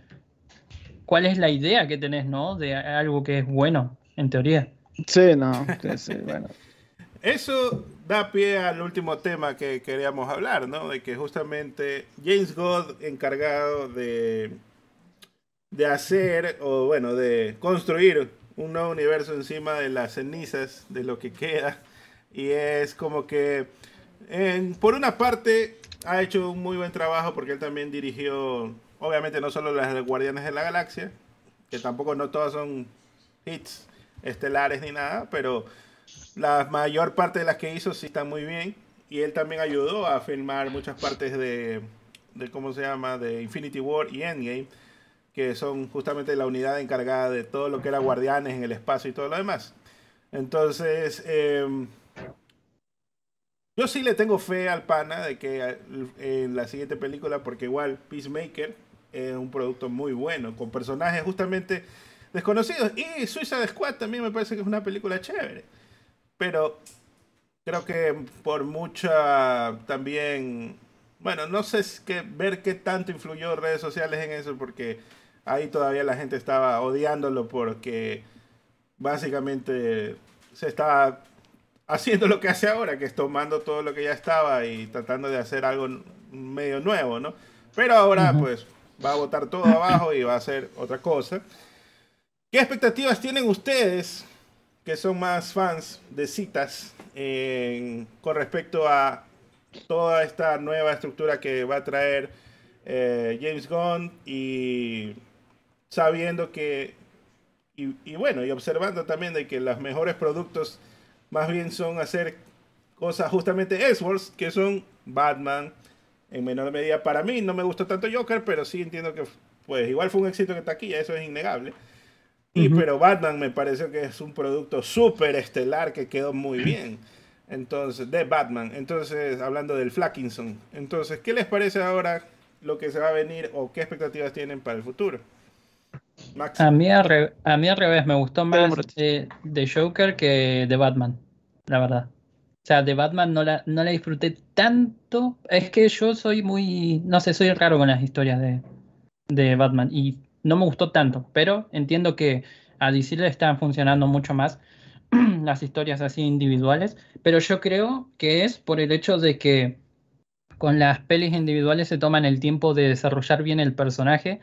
¿Cuál es la idea que tenés, no? De algo que es bueno, en teoría. Sí, no. bueno. Eso da pie al último tema que queríamos hablar, ¿no? De que justamente James God, encargado de, de hacer, o bueno, de construir un nuevo universo encima de las cenizas de lo que queda y es como que, por una parte, ha hecho un muy buen trabajo porque él también dirigió, obviamente no solo las Guardianes de la Galaxia, que tampoco no todas son hits estelares ni nada, pero la mayor parte de las que hizo sí están muy bien. y él también ayudó a filmar muchas partes de, de, ¿cómo se llama?, de Infinity War y Endgame, que son justamente la unidad encargada de todo lo que era Guardianes en el espacio y todo lo demás. Entonces, em, yo sí le tengo fe al pana de que en la siguiente película, porque igual Peacemaker es un producto muy bueno, con personajes justamente desconocidos. Y Suicide Squad también me parece que es una película chévere. Pero creo que por mucha también, bueno, no sé qué, ver qué tanto influyó redes sociales en eso, porque ahí todavía la gente estaba odiándolo porque básicamente se estaba haciendo lo que hace ahora, que es tomando todo lo que ya estaba y tratando de hacer algo medio nuevo, ¿no? Pero ahora pues va a botar todo abajo y va a hacer otra cosa. ¿Qué expectativas tienen ustedes, que son más fans de citas, con respecto a toda esta nueva estructura que va a traer eh, James Gunn y sabiendo que, y, bueno, y observando también de que los mejores productos más bien son hacer cosas justamente Esworth, que son Batman, en menor medida para mí. No me gustó tanto Joker, pero sí entiendo que pues igual fue un éxito que taquilla, eso es innegable. Y pero Batman me parece que es un producto súper estelar que quedó muy bien. Entonces, de Batman. Entonces, hablando del Flackinson. Entonces, ¿qué les parece ahora lo que se va a venir o qué expectativas tienen para el futuro? A mí, a mí al revés, me gustó más de, de Joker que de Batman, la verdad. O sea, de Batman no la, no la disfruté tanto. Es que yo soy muy, no sé, soy raro con las historias de, de Batman y no me gustó tanto, pero entiendo que a DC están funcionando mucho más las historias así individuales, pero yo creo que es por el hecho de que con las pelis individuales se toman el tiempo de desarrollar bien el personaje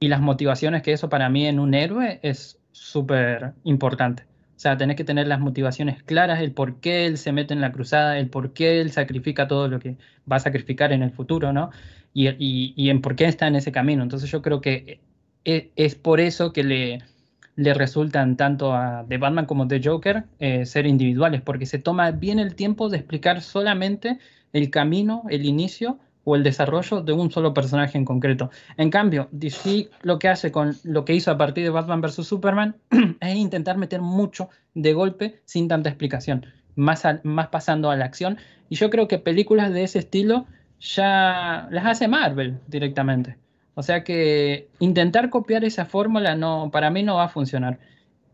y las motivaciones, que eso para mí en un héroe es súper importante. O sea, tenés que tener las motivaciones claras, el por qué él se mete en la cruzada, el por qué él sacrifica todo lo que va a sacrificar en el futuro, ¿no? Y, y, en por qué está en ese camino. Entonces yo creo que e, es, por eso que le, le resultan tanto a de Batman como de Joker eh, ser individuales, porque se toma bien el tiempo de explicar solamente el camino, el inicio o el desarrollo de un solo personaje en concreto. En cambio, DC lo que hace con lo que hizo a partir de Batman vs. Superman es intentar meter mucho de golpe sin tanta explicación, más, más pasando a la acción. Y yo creo que películas de ese estilo ya las hace Marvel directamente. O sea que intentar copiar esa fórmula no, para mí no va a funcionar.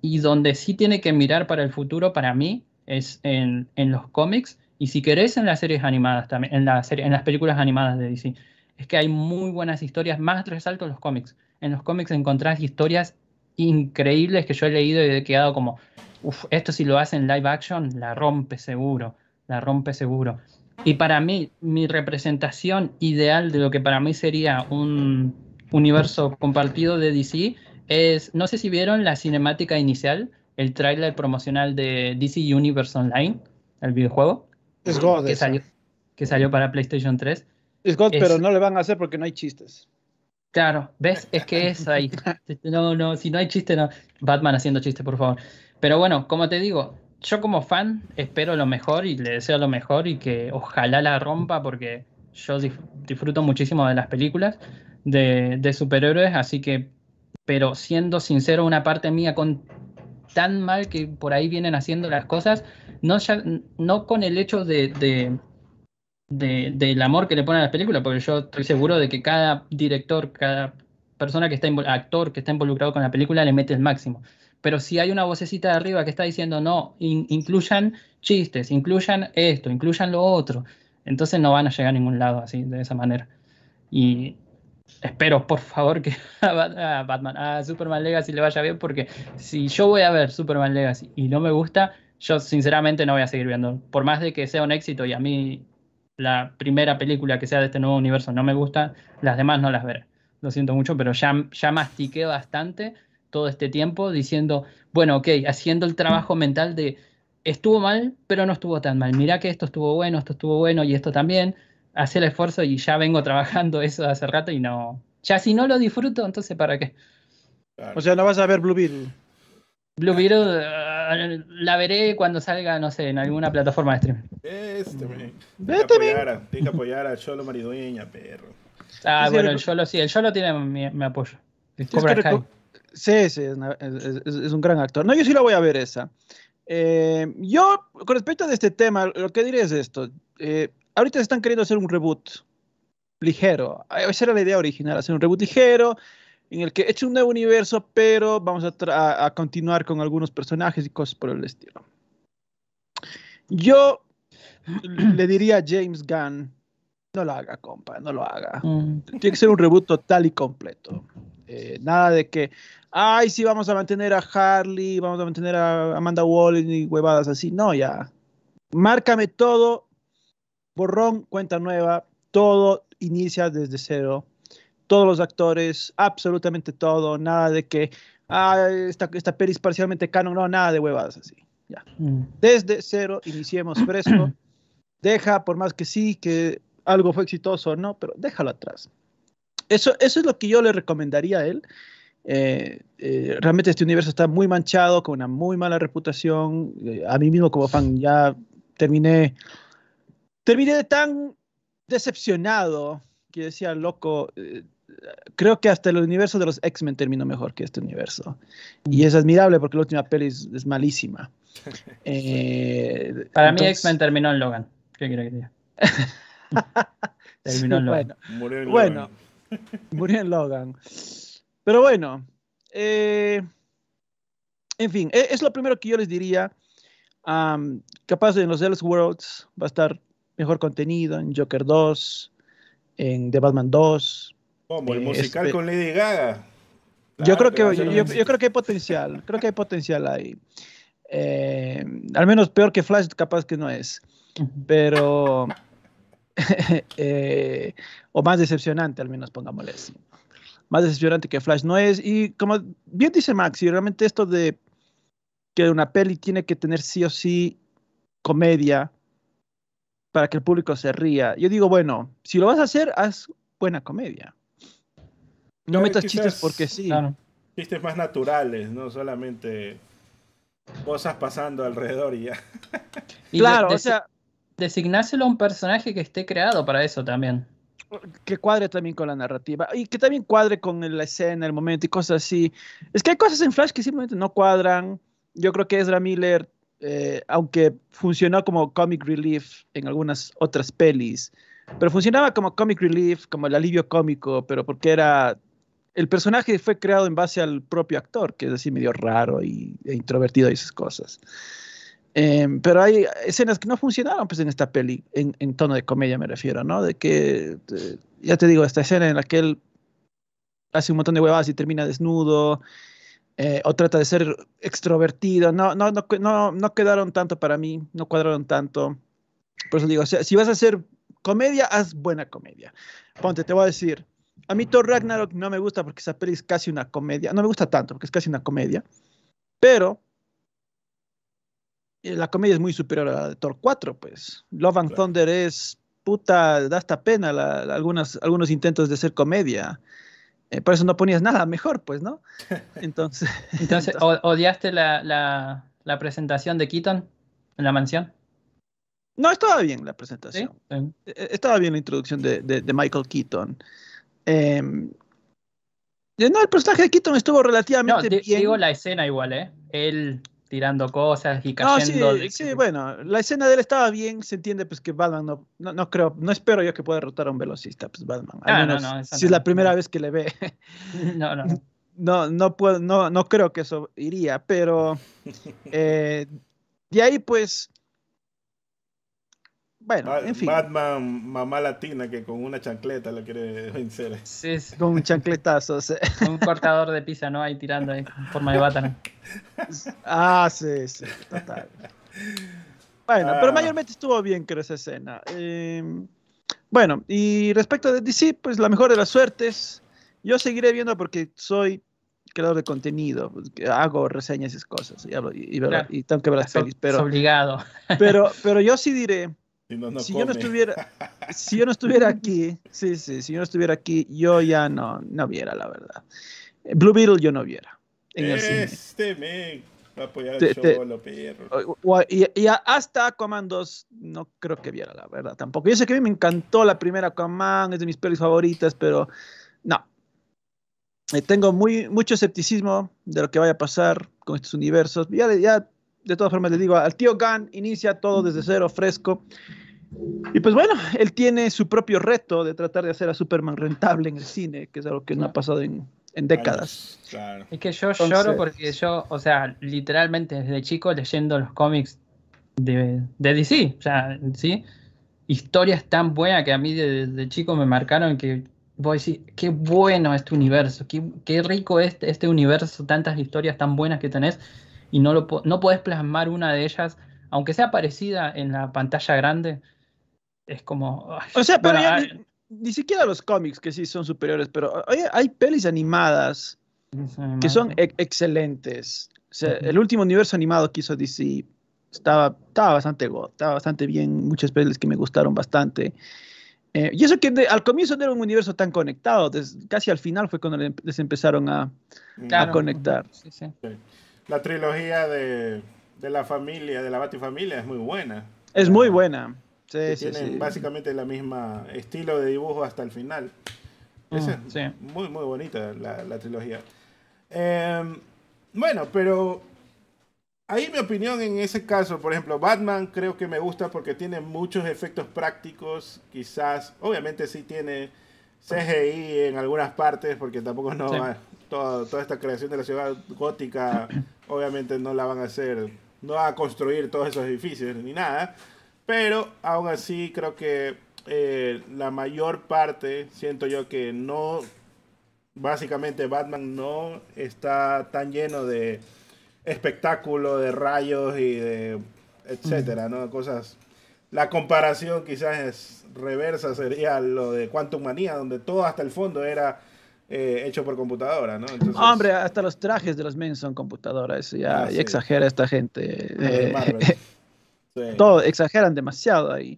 Y donde sí tiene que mirar para el futuro, para mí, es en, en los cómics y si querés en las series animadas también, en, las películas animadas de DC, es que hay muy buenas historias, más resalto los cómics. En los cómics encontrás historias increíbles que yo he leído y he quedado como, uff, esto si lo hacen live action, la rompe seguro, la rompe seguro. Y para mí, mi representación ideal de lo que para mí sería un universo compartido de DC es, no sé si vieron la cinemática inicial, el tráiler promocional de DC Universe Online, el videojuego. Es God. Que salió, que salió, para PlayStation 3. Es God, pero no le van a hacer porque no hay chistes. Claro, ¿ves? Es que es ahí. No, no, si no hay chiste, no. Batman haciendo chiste, por favor. Pero bueno, como te digo, yo como fan espero lo mejor y le deseo lo mejor y que ojalá la rompa porque yo disfruto muchísimo de las películas de, de superhéroes, así que, pero siendo sincero, una parte mía con tan mal que por ahí vienen haciendo las cosas, no, no con el hecho de, del amor que le ponen a las películas, porque yo estoy seguro de que cada director, cada persona que está actor que está involucrado con la película le mete el máximo. Pero si hay una vocecita de arriba que está diciendo no, incluyan chistes, incluyan esto, incluyan lo otro, entonces no van a llegar a ningún lado así, de esa manera. Y espero, por favor, que a Batman, a Superman Legacy le vaya bien, porque si yo voy a ver Superman Legacy y no me gusta, yo sinceramente no voy a seguir viendo. Por más de que sea un éxito y a mí la primera película que sea de este nuevo universo no me gusta, las demás no las veré. Lo siento mucho, pero ya, ya mastiqué bastante todo este tiempo diciendo, bueno, ok, haciendo el trabajo mental de estuvo mal, pero no estuvo tan mal. Mirá que esto estuvo bueno, esto estuvo bueno y esto también. Hacé el esfuerzo y ya vengo trabajando eso hace rato y no. Ya si no lo disfruto, entonces ¿para qué? O sea, no vas a ver Blue Beetle. Blue Beetle, la veré cuando salga, no sé, en alguna plataforma de streaming. Este, me. Que apoyar a- tiene que apoyar a Cholo Maridueña, perro. Ah, Sí, bueno, el Yolo sí, el Yolo tiene mi, mi apoyo. Cobra que Sí, sí, es, una- es- es- es un gran actor. No, yo sí la voy a ver esa. Eh, yo, con respecto a este tema, lo que diré es esto. Eh, ahorita se están queriendo hacer un reboot ligero. Ah, Esa era la idea original, hacer un reboot ligero en el que eche un nuevo universo, pero vamos a continuar con algunos personajes y cosas por el estilo. Yo le diría a James Gunn, no lo haga, compa, no lo haga. Mm. Tiene que ser un reboot total y completo. Eh, nada de que, ay, sí, vamos a mantener a Harley, vamos a mantener a Amanda Waller y huevadas así. No, ya. Márcame todo, borrón, cuenta nueva, todo inicia desde cero. Todos los actores, absolutamente todo, nada de que, ah, esta, esta peli es parcialmente canon, no, nada de huevadas así. Ya. Mm. Desde cero, iniciemos fresco. Deja, por más que sí, que algo fue exitoso o no, pero déjalo atrás. Eso, eso es lo que yo le recomendaría a él. Eh, eh, realmente este universo está muy manchado, con una muy mala reputación. Eh, a mí mismo como fan ya terminé, terminé de tan decepcionado que decía, loco, eh, creo que hasta el universo de los X-Men terminó mejor que este universo. Y es admirable porque la última peli es, es malísima. Eh, Para mí X-Men terminó en Logan. ¿Qué quiere que diga? terminó en Logan. Bueno, Murió en Bueno. Logan. murió en Logan. Pero bueno, eh, en fin, e- es lo primero que yo les diría. Capaz en los Elseworlds va a estar mejor contenido, en Joker 2, en The Batman 2. Como el Eh, musical este- con Lady Gaga. yo, creo que, yo creo que hay potencial, creo que hay potencial ahí. Eh, al menos peor que Flash, capaz que no es. pero eh, o más decepcionante al menos pongámosle así más decepcionante que Flash no es y como bien dice Max y realmente esto de que una peli tiene que tener sí o sí comedia para que el público se ría yo digo bueno si lo vas a hacer haz buena comedia no Eh, metas quizás- chistes porque sí Claro. Chistes más naturales, no solamente cosas pasando alrededor y ya. Y claro de- o sea designárselo a un personaje que esté creado para eso también. que cuadre también con la narrativa y que también cuadre con la escena, el momento y cosas así. Es que hay cosas en Flash que simplemente no cuadran. Yo creo que Ezra Miller, eh, aunque funcionó como comic relief en algunas otras pelis, pero funcionaba como comic relief, como el alivio cómico, pero porque era... El personaje fue creado en base al propio actor, que es así medio raro y, e introvertido y esas cosas. Em, pero hay escenas que no funcionaron pues en esta peli, en, tono de comedia me refiero, ¿no? De que, ya te digo, esta escena en la que él hace un montón de huevadas y termina desnudo, eh, o trata de ser extrovertido, no, no, no, no, no quedaron tanto para mí, no cuadraron tanto. Por eso digo, o sea, si vas a hacer comedia, haz buena comedia. Ponte, te voy a decir, a mí Thor Ragnarok no me gusta porque esa peli es casi una comedia, no me gusta tanto porque es casi una comedia, pero eh, la comedia es muy superior a la de Thor 4, pues. Love and Claro. Thunder es puta, da hasta pena la- la- algunas, algunos intentos de ser comedia. Eh, por eso no ponías nada mejor, pues, ¿no? Entonces, Entonces, ¿o- ¿odiaste la, la- la presentación de Keaton en la mansión? no estaba bien la presentación. Sí. Eh, Estaba bien la introducción de, de- de Michael Keaton. Em, eh, no, el personaje de Keaton estuvo relativamente bien. digo la escena igual, ¿eh? Él tirando cosas y No, sí, cayendo. de- sí, bueno, la escena de él estaba bien, se entiende pues que Batman no, no, no creo, no espero yo que pueda derrotar a un velocista, pues Batman, al Ah, no, menos no, eso si es no, la primera no. vez que le ve, No, no, no. no, no puedo, no, no creo que eso iría, pero eh, de ahí pues, bueno, Ba- en fin, Batman, mamá latina que con una chancleta lo quiere vencer. Sí, es con un chancletazo, sea, un cortador de pizza, ¿no? Ahí tirando ahí en forma de Batman. ah, sí, sí, total. Bueno, pero Ah. mayormente estuvo bien creo esa escena. Eh, bueno, y respecto de DC, pues la mejor de las suertes. Yo seguiré viendo porque soy creador de contenido, hago reseñas y esas cosas, y, hablo- y- y Claro. y tengo que ver las Es pelis, pero, obligado. pero, pero yo sí diré, Si no, no si yo no estuviera, si yo no estuviera aquí, sí, sí, si yo no estuviera aquí, yo ya no, no viera, la verdad. Blue Beetle yo no viera en. Este men. apoyar al Cholo, perro. Y, y, hasta Aquaman 2 no creo que viera, la verdad, tampoco. Yo sé que a mí me encantó la primera Aquaman, es de mis pelis favoritas, pero no. Eh, tengo muy, mucho escepticismo de lo que vaya a pasar con estos universos. Ya, ya de todas formas le digo, al tío Gunn inicia todo desde cero, fresco. Y pues bueno, él tiene su propio reto de tratar de hacer a Superman rentable en el cine, que es algo que no ha pasado en, en décadas. Es que yo lloro porque yo, o sea, literalmente desde chico leyendo los cómics de, de DC, o sea, ¿sí? historias tan buenas que a mí desde chico me marcaron que voy a decir, qué bueno este universo, qué, qué rico es este, este universo, tantas historias tan buenas que tenés y no, lo, no podés plasmar una de ellas, aunque sea parecida en la pantalla grande es como... o sea, pero ni, siquiera los cómics que sí son superiores, pero hay, hay pelis animadas que son excelentes. O sea, el último universo animado que hizo DC estaba, estaba bastante estaba bastante bien, muchas pelis que me gustaron bastante. Eh, y eso que al comienzo no era un universo tan conectado, casi al final fue cuando les empezaron a, a conectar. La trilogía de, de, la familia, de la Batifamilia es muy buena. Es muy buena. Sí, tienen básicamente la misma estilo de dibujo hasta el final. Mm, es muy, muy bonita la, trilogía. Em, bueno, pero ahí mi opinión en ese caso, por ejemplo, Batman creo que me gusta porque tiene muchos efectos prácticos, quizás, obviamente sí tiene CGI en algunas partes, porque tampoco no va, toda, toda esta creación de la ciudad gótica, obviamente no la van a hacer, no va a construir todos esos edificios ni nada, pero aún así creo que eh, la mayor parte, siento yo que no, básicamente Batman no está tan lleno de espectáculo, de rayos y de etcétera, ¿no? Cosas. La comparación quizás es reversa sería lo de Quantum Manía, donde todo hasta el fondo era eh, hecho por computadora, ¿no? Hombre, hasta los trajes de los men son computadoras, ya, ah, exagera esta gente. Eh, todo, exageran demasiado ahí.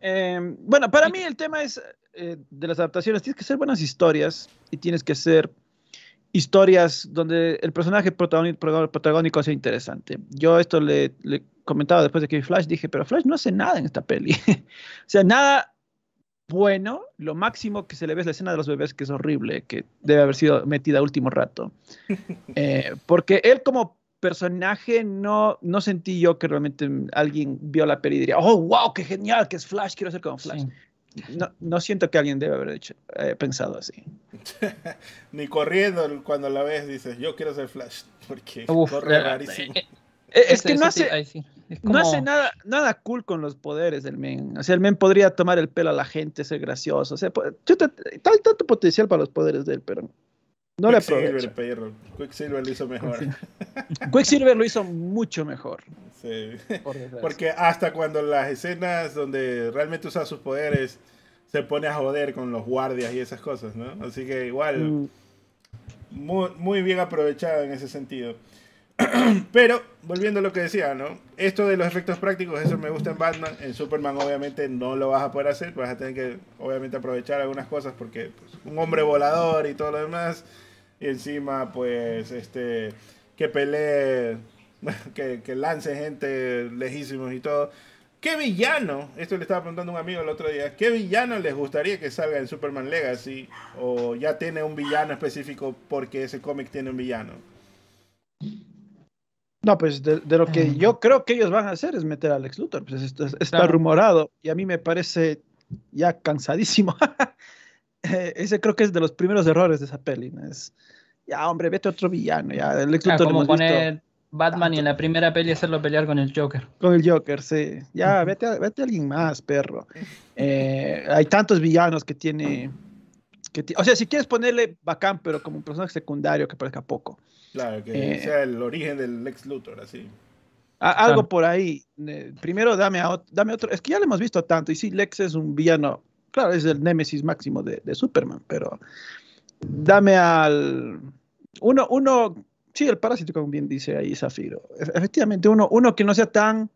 Em, bueno, para mí el tema es eh, de las adaptaciones, tienes que ser buenas historias y tienes que ser historias donde el personaje protagónico, sea interesante. Yo esto le, le, comentaba después de que vi Flash, dije, pero Flash no hace nada en esta peli. o sea, nada bueno, lo máximo que se le ve es la escena de los bebés, que es horrible, que debe haber sido metida a último rato. Eh, porque él como personaje no, no sentí yo que realmente alguien vio la peli y diría, oh, wow, qué genial, que es Flash, quiero ser como Flash. No, no, siento que alguien debe haber hecho, eh, pensado así. Ni corriendo cuando la ves dices, yo quiero ser Flash, porque corre eh, rarísimo. Eh, es que no hace, no hace nada, nada cool con los poderes del men. O sea, el men podría tomar el pelo a la gente, ser gracioso. O sea, tal tanto potencial para los poderes de él, pero no le aprovecha. Quicksilver lo hizo mejor. Quicksilver lo hizo mucho mejor. Sí. Porque hasta cuando las escenas donde realmente usa sus poderes se pone a joder con los guardias y esas cosas, ¿no? Así que igual, mm. muy, muy bien aprovechado en ese sentido. Pero, volviendo a lo que decía, ¿no? Esto de los efectos prácticos, eso me gusta en Batman. En Superman, obviamente, no lo vas a poder hacer. Vas a tener que, obviamente, aprovechar algunas cosas porque pues, un hombre volador y todo lo demás y encima pues este que pelee, que, que lance gente lejísimos y todo. ¿Qué villano? Esto le estaba preguntando a un amigo el otro día. ¿Qué villano les gustaría que salga en Superman Legacy? ¿O ya tiene un villano específico porque ese cómic tiene un villano? No, pues de, lo que yo creo que ellos van a hacer es meter a Lex Luthor. Pues está rumorado y a mí me parece ya cansadísimo ese creo que es de los primeros errores de esa peli. Es, ya, hombre, vete a otro villano. Ya, el Lex como poner Batman y en la primera peli hacerlo pelear con el Joker. Con el Joker, sí. Ya, vete, a, vete a alguien más, perro. Eh, hay tantos villanos que tiene. Que o sea, si quieres ponerle bacán, pero como un personaje secundario que parezca poco. Claro, que eh, sea el origen del Lex Luthor, así. algo por ahí. Eh, primero dame, a, dame otro. Es que ya lo hemos visto tanto. Y sí, Lex es un villano claro, es el némesis máximo de, Superman, pero dame al... Uno, uno, sí, el parásito, como bien dice ahí Zafiro. Efectivamente, uno, uno que no sea tan,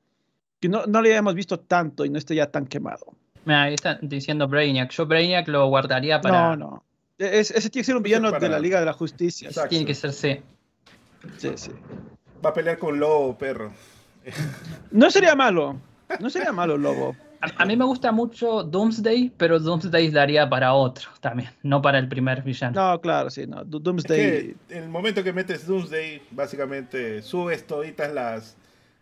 que no, no le hayamos visto tanto y no esté ya tan quemado. Mira, ahí están diciendo Brainiac. Yo Brainiac lo guardaría para... No, no. ese tiene que ser un villano de la Liga de la Justicia. Tiene que ser sí. Sí, sí. Va a pelear con lobo, perro. No sería malo. No sería malo el lobo. A, a, mí me gusta mucho Doomsday, pero Doomsday daría para otro también, no para el primer villano. No, claro, sí, no. Doomsday. Es que el momento que metes Doomsday, básicamente subes toditas las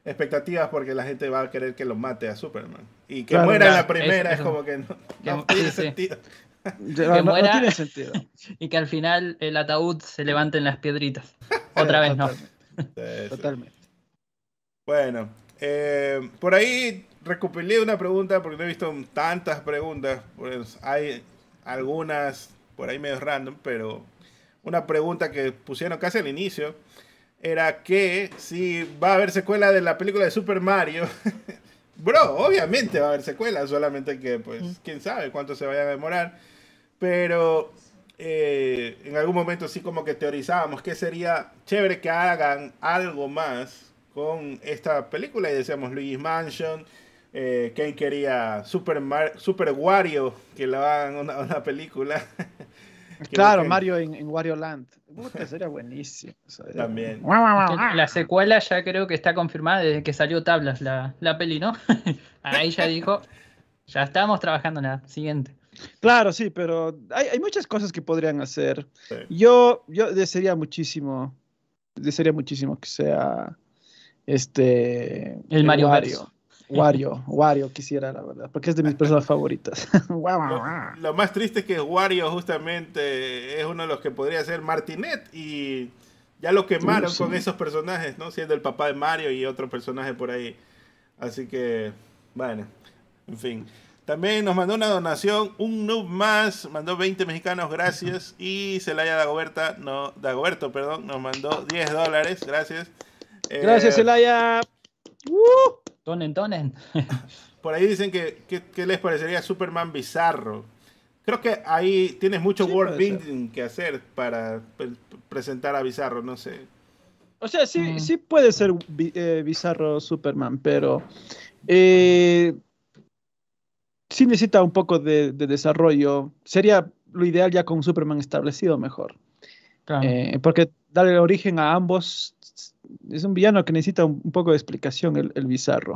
expectativas porque la gente va a querer que lo mate a Superman. Y que Claro, muera la primera es como que no, Que- tiene sí, sí. Sentido. No, no- no muera- tiene sentido. Y que al final el ataúd se levante en las piedritas. Otra vez no. Totalmente, Sí, sí. Totalmente. Bueno, eh, por ahí recopilé una pregunta porque no he visto tantas preguntas. Pues hay algunas por ahí medio random, pero una pregunta que pusieron casi al inicio era que si va a haber secuela de la película de Super Mario. Bro, obviamente va a haber secuela, solamente que pues quién sabe cuánto se vaya a demorar. Pero eh, en algún momento sí como que teorizábamos que sería chévere que hagan algo más con esta película y decíamos Luigi's Mansion, eh, Ken quería Super, Mar- Super Wario, que lo hagan una, una película. Claro, Mario en, en Wario Land. Puta, sería buenísimo. También. La secuela ya creo que está confirmada desde que salió Tablas la, la peli, ¿no? Ahí ya dijo, ya estamos trabajando en la siguiente. Claro, sí, pero hay, hay muchas cosas que podrían hacer. Sí. Yo, yo desearía muchísimo, desearía muchísimo que sea este El Mario Wario. Wario, Wario quisiera, la verdad, porque es de mis personas favoritas. Lo, lo más triste es que Wario justamente es uno de los que podría ser Martinet y ya lo quemaron Uh, sí. con esos personajes, ¿no? Siendo el papá de Mario y otro personaje por ahí. Así que, bueno, en fin. También nos mandó una donación, un noob más, mandó 20 mexicanos, gracias. Y Celaya Dagoberta, no, Dagoberto, perdón, nos mandó 10 dólares, gracias. Eh, Gracias, Elaya. Uh, Tonen, tonen. Por ahí dicen que, que- que les parecería Superman bizarro. Creo que ahí tienes mucho Sí, world building que hacer para pre- presentar a Bizarro, no sé. O sea, sí, Mm. sí puede ser eh, bizarro Superman, pero eh, sí necesita un poco de, de desarrollo. Sería lo ideal ya con un Superman establecido mejor. Claro. Eh, porque darle origen a ambos es un villano que necesita un, un poco de explicación, el, el bizarro.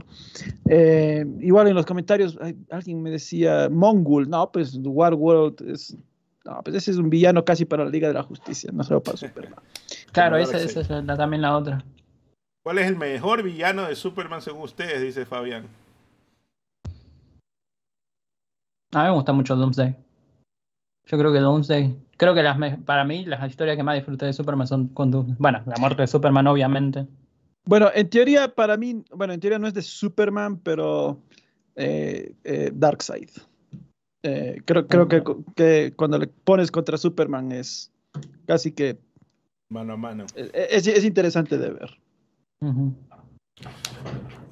Eh, igual en los comentarios alguien me decía, Mongul, no, pues War World es... No, pues ese es un villano casi para la Liga de la Justicia, no solo para Superman. claro, esa es la- también la otra. ¿Cuál es el mejor villano de Superman según ustedes? Dice Fabián. A mí me gusta mucho Doomsday. Yo creo que Doomsday. Creo que las me- para mí las historias que más disfruté de Superman son con Doomsday. Bueno, la muerte de Superman, obviamente. Bueno, en teoría, para mí, bueno, en teoría no es de Superman, pero eh, eh, Darkseid. Eh, creo creo que, que cuando le pones contra Superman es casi que Mano a mano. eh, es, es interesante de ver. Ujú.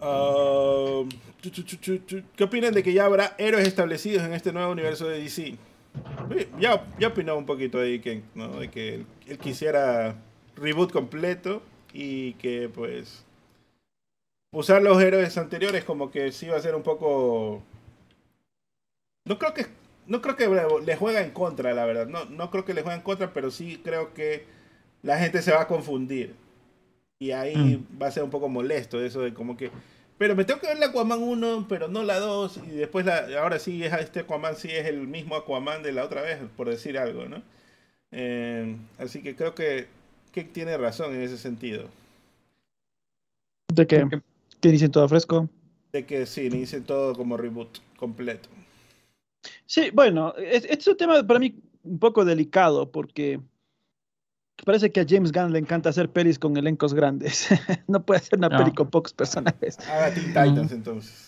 Ah, chu, ¿Qué opinan de que ya habrá héroes establecidos en este nuevo universo de DC? Ya, ya opinó un poquito ahí que, ¿no? de que él, él quisiera reboot completo y que pues usar los héroes anteriores como que sí va a ser un poco no creo que no creo que le juega en contra la verdad no, no creo que le juegue en contra pero sí creo que la gente se va a confundir y ahí va a ser un poco molesto eso de como que pero me tengo que ver la Aquaman 1 pero no la 2 y después la ahora sí es este Aquaman sí es el mismo Aquaman de la otra vez por decir algo no Eh, así que creo que que tiene razón en ese sentido. De que, que dicen todo fresco. de que sí dicen todo como reboot completo. Sí, bueno, es, este es un tema para mí un poco delicado porque parece que a James Gunn le encanta hacer pelis con elencos grandes. no puede hacer una No. peli con pocos personajes. haga Teen Titans entonces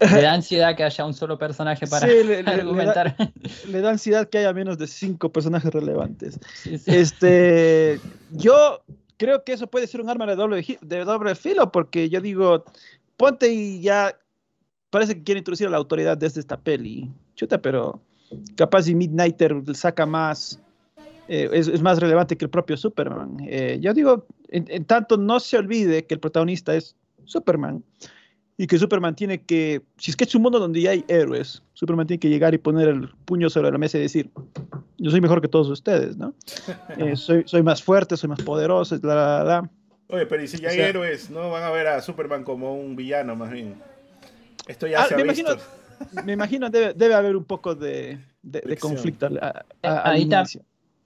Le da ansiedad que haya un solo personaje para Sí, le- le- le da- argumentar. Le da ansiedad que haya menos de cinco personajes relevantes. Sí, sí. Este, yo creo que eso puede ser un arma de doble, de doble filo, porque yo digo, ponte y ya parece que quiere introducir a la autoridad desde esta peli. Chuta, pero capaz si Midnighter saca más, eh, es, es más relevante que el propio Superman. Eh, yo digo, en, en tanto no se olvide que el protagonista es Superman y que Superman tiene que, si es que es un mundo donde ya hay héroes, Superman tiene que llegar y poner el puño sobre la mesa y decir, yo soy mejor que todos ustedes, ¿no? Eh, soy, soy más fuerte, soy más poderoso, la, la, la. Oye, pero ¿y si ya hay héroes? ¿No van a ver a Superman como un villano más bien? Esto ya Ah, se ha me visto. imagino- Me imagino debe, debe haber un poco de, de- de conflicto a- a- Eh, al ahí está.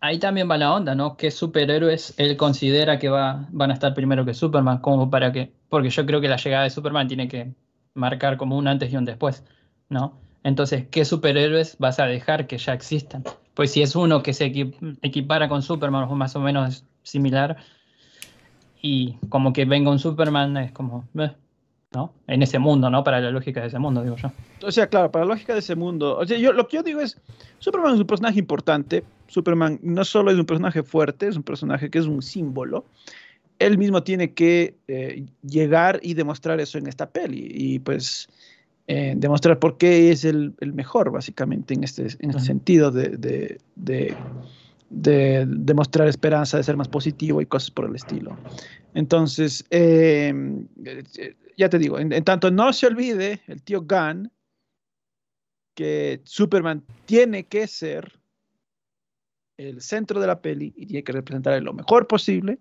Ahí también va la onda, ¿no? ¿Qué superhéroes él considera que va, van a estar primero que Superman? Como para que, porque yo creo que la llegada de Superman tiene que marcar como un antes y un después, ¿no? Entonces, ¿qué superhéroes vas a dejar que ya existan? Pues si es uno que se equi- equipara con Superman o más o menos similar, y como que venga un Superman es como, eh, ¿no? En ese mundo, ¿no? Para la lógica de ese mundo, digo yo. O sea, claro, para la lógica de ese mundo. O sea, yo, lo que yo digo es, Superman es un personaje importante. Superman no solo es un personaje fuerte, es un personaje que es un símbolo. Él mismo tiene que eh, llegar y demostrar eso en esta peli. Y pues eh, demostrar por qué es el, el mejor, básicamente, en este, en este Ujú. sentido de, de, de, de demostrar esperanza, de ser más positivo y cosas por el estilo. Entonces, eh, ya te digo, en, en tanto no se olvide el tío Gunn que Superman tiene que ser el centro de la peli y tiene que representar lo mejor posible,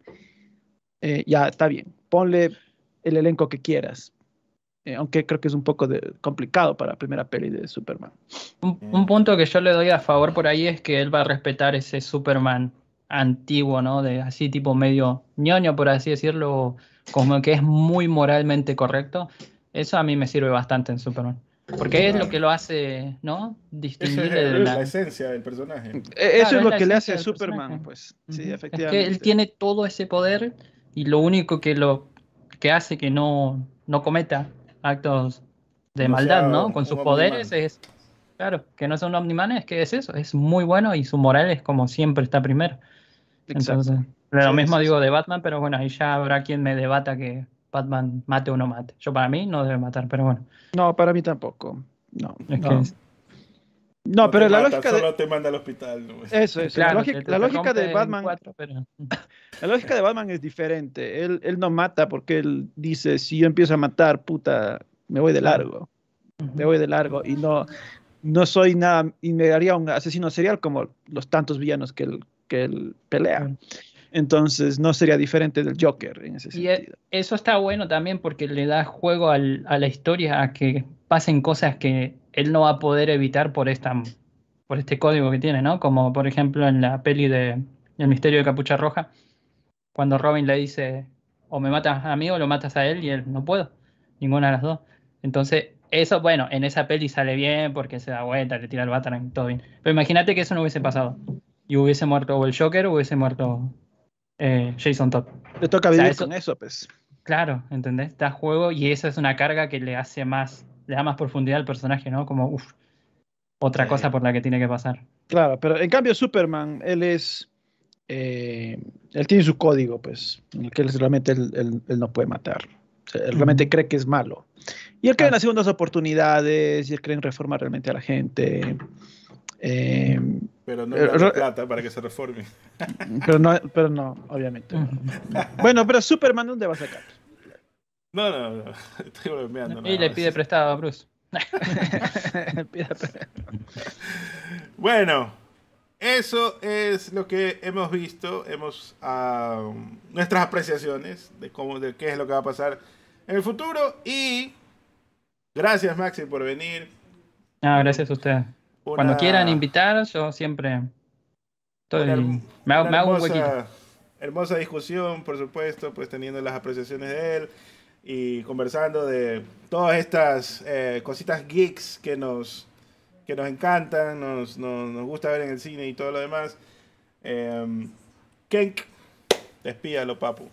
eh, ya está bien. Ponle el elenco que quieras. Eh, aunque creo que es un poco de- complicado para la primera peli de Superman. Un, un punto que yo le doy a favor por ahí es que él va a respetar ese Superman antiguo, ¿no? De así tipo medio ñoño, por así decirlo, como que es muy moralmente correcto. Eso a mí me sirve bastante en Superman. Porque es lo que lo hace, ¿no? Es de la la... esencia del personaje. Eh, eso Claro, es es lo la que le hace a Superman, personaje. pues. Sí, Es que efectivamente. él tiene todo ese poder y lo único que lo que hace que no, no cometa actos de No maldad, sea ¿no? Con sus omniman. poderes es, claro, que no sea un omniman, es que es eso, es muy bueno y su moral es como siempre está primero. Exacto. Entonces, lo Sí, mismo sí, digo de Batman, pero bueno, ahí ya habrá quien me debata que Batman mate o no mate. Yo para mí no debe matar, pero bueno. No, para mí tampoco. No, Es no. que es- No, pero la mata, lógica de... Solo te manda al hospital. ¿no? Eso es. claro, la lógica, te- la te lógica de Batman... cuatro, pero- La lógica de Batman es diferente. Él, él no mata porque él dice, si yo empiezo a matar, puta, me voy de largo. Me voy de largo y no, no soy nada, y me haría un asesino serial como los tantos villanos que él, que él pelea. Entonces no sería diferente del Joker en ese Y eso está bueno también porque le da juego al- a la historia a que pasen cosas que él no va a poder evitar por esta por este código que tiene, ¿no? Como por ejemplo en la peli de El misterio de Capucha Roja, cuando Robin le dice o me matas a mí o lo matas a él y él no puedo, ninguna de las dos. Entonces, eso, bueno, en esa peli sale bien porque se da vuelta, le tira el Batarang, todo bien. Pero imagínate que eso no hubiese pasado y hubiese muerto o el Joker o hubiese muerto eh, Jason Todd. Le toca o sea, vivir eso- con eso, pues. Claro, ¿entendés? Da juego y esa es una carga que le hace más, le da más profundidad al personaje, ¿no? Como, uff, otra Sí. cosa por la que tiene que pasar. Claro, pero en cambio Superman, él es, eh, él tiene su código, pues, en el que él, realmente él, él- él no puede matar. O sea, él realmente cree que es malo. Y él cree en las segundas oportunidades, y él cree en reformar realmente a la gente. Eh, Pero no Eh, le dan re- plata para que se reforme. pero, no, pero no, obviamente. no. Bueno, pero Superman, ¿dónde va a sacar? No, no, no. Estoy bromeando. Y le pide prestado a Bruce. Bueno, eso es lo que hemos visto. Hemos ah, nuestras apreciaciones de cómo, de qué es lo que va a pasar en el futuro. Y gracias, Maxi, por venir. Ah, gracias a ustedes. Cuando Una- quieran invitar, yo siempre estoy, una me hago, una me hago un hermosa- huequito. Hermosa discusión, por supuesto, pues teniendo las apreciaciones de él y conversando de todas estas eh, cositas geeks que nos, que nos encantan, nos, nos, nos gusta ver en el cine y todo lo demás. Eh, Kenk, despídalo, papu.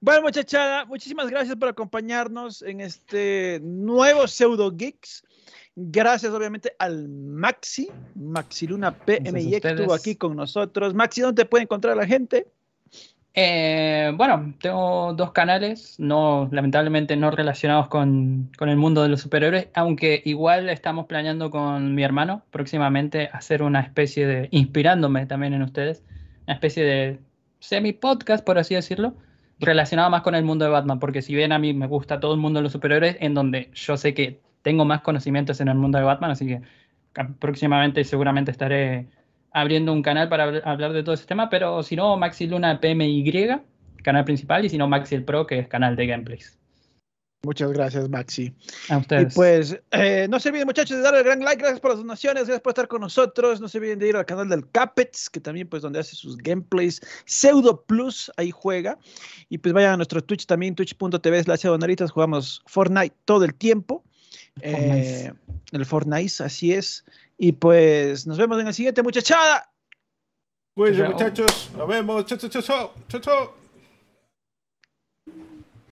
Bueno, muchachada, muchísimas gracias por acompañarnos en este nuevo Pseudo Geeks. Gracias, obviamente, al Maxi, Maxi Luna PMI, que estuvo aquí con nosotros. Maxi, ¿dónde te puede encontrar la gente? Eh, bueno, tengo dos canales, no, lamentablemente no relacionados con, con el mundo de los superhéroes, aunque igual estamos planeando con mi hermano próximamente hacer una especie de, inspirándome también en ustedes, una especie de semi-podcast, por así decirlo, relacionado más con el mundo de Batman, porque si bien a mí me gusta todo el mundo de los superhéroes, en donde yo sé que tengo más conocimientos en el mundo de Batman, así que próximamente seguramente estaré abriendo un canal para habl- hablar de todo ese tema, pero si no, Maxi Luna PMY, canal principal, y si no, Maxi el Pro, que es canal de gameplays. Muchas gracias, Maxi. A ustedes. Y pues, eh, no se olviden, muchachos, de darle el gran like. Gracias por las donaciones, gracias por estar con nosotros. No se olviden de ir al canal del Capets, que también, pues, donde hace sus gameplays. Pseudo Plus, ahí juega. Y pues vayan a nuestro Twitch también, twitch.tv slash donaritas. Jugamos Fortnite todo el tiempo. Eh, el Fortnite, así es. Y pues, nos vemos en el siguiente, muchachada. Cuídense, muchachos. Nos vemos. Chao, chao, chao, chao. Chao, chao.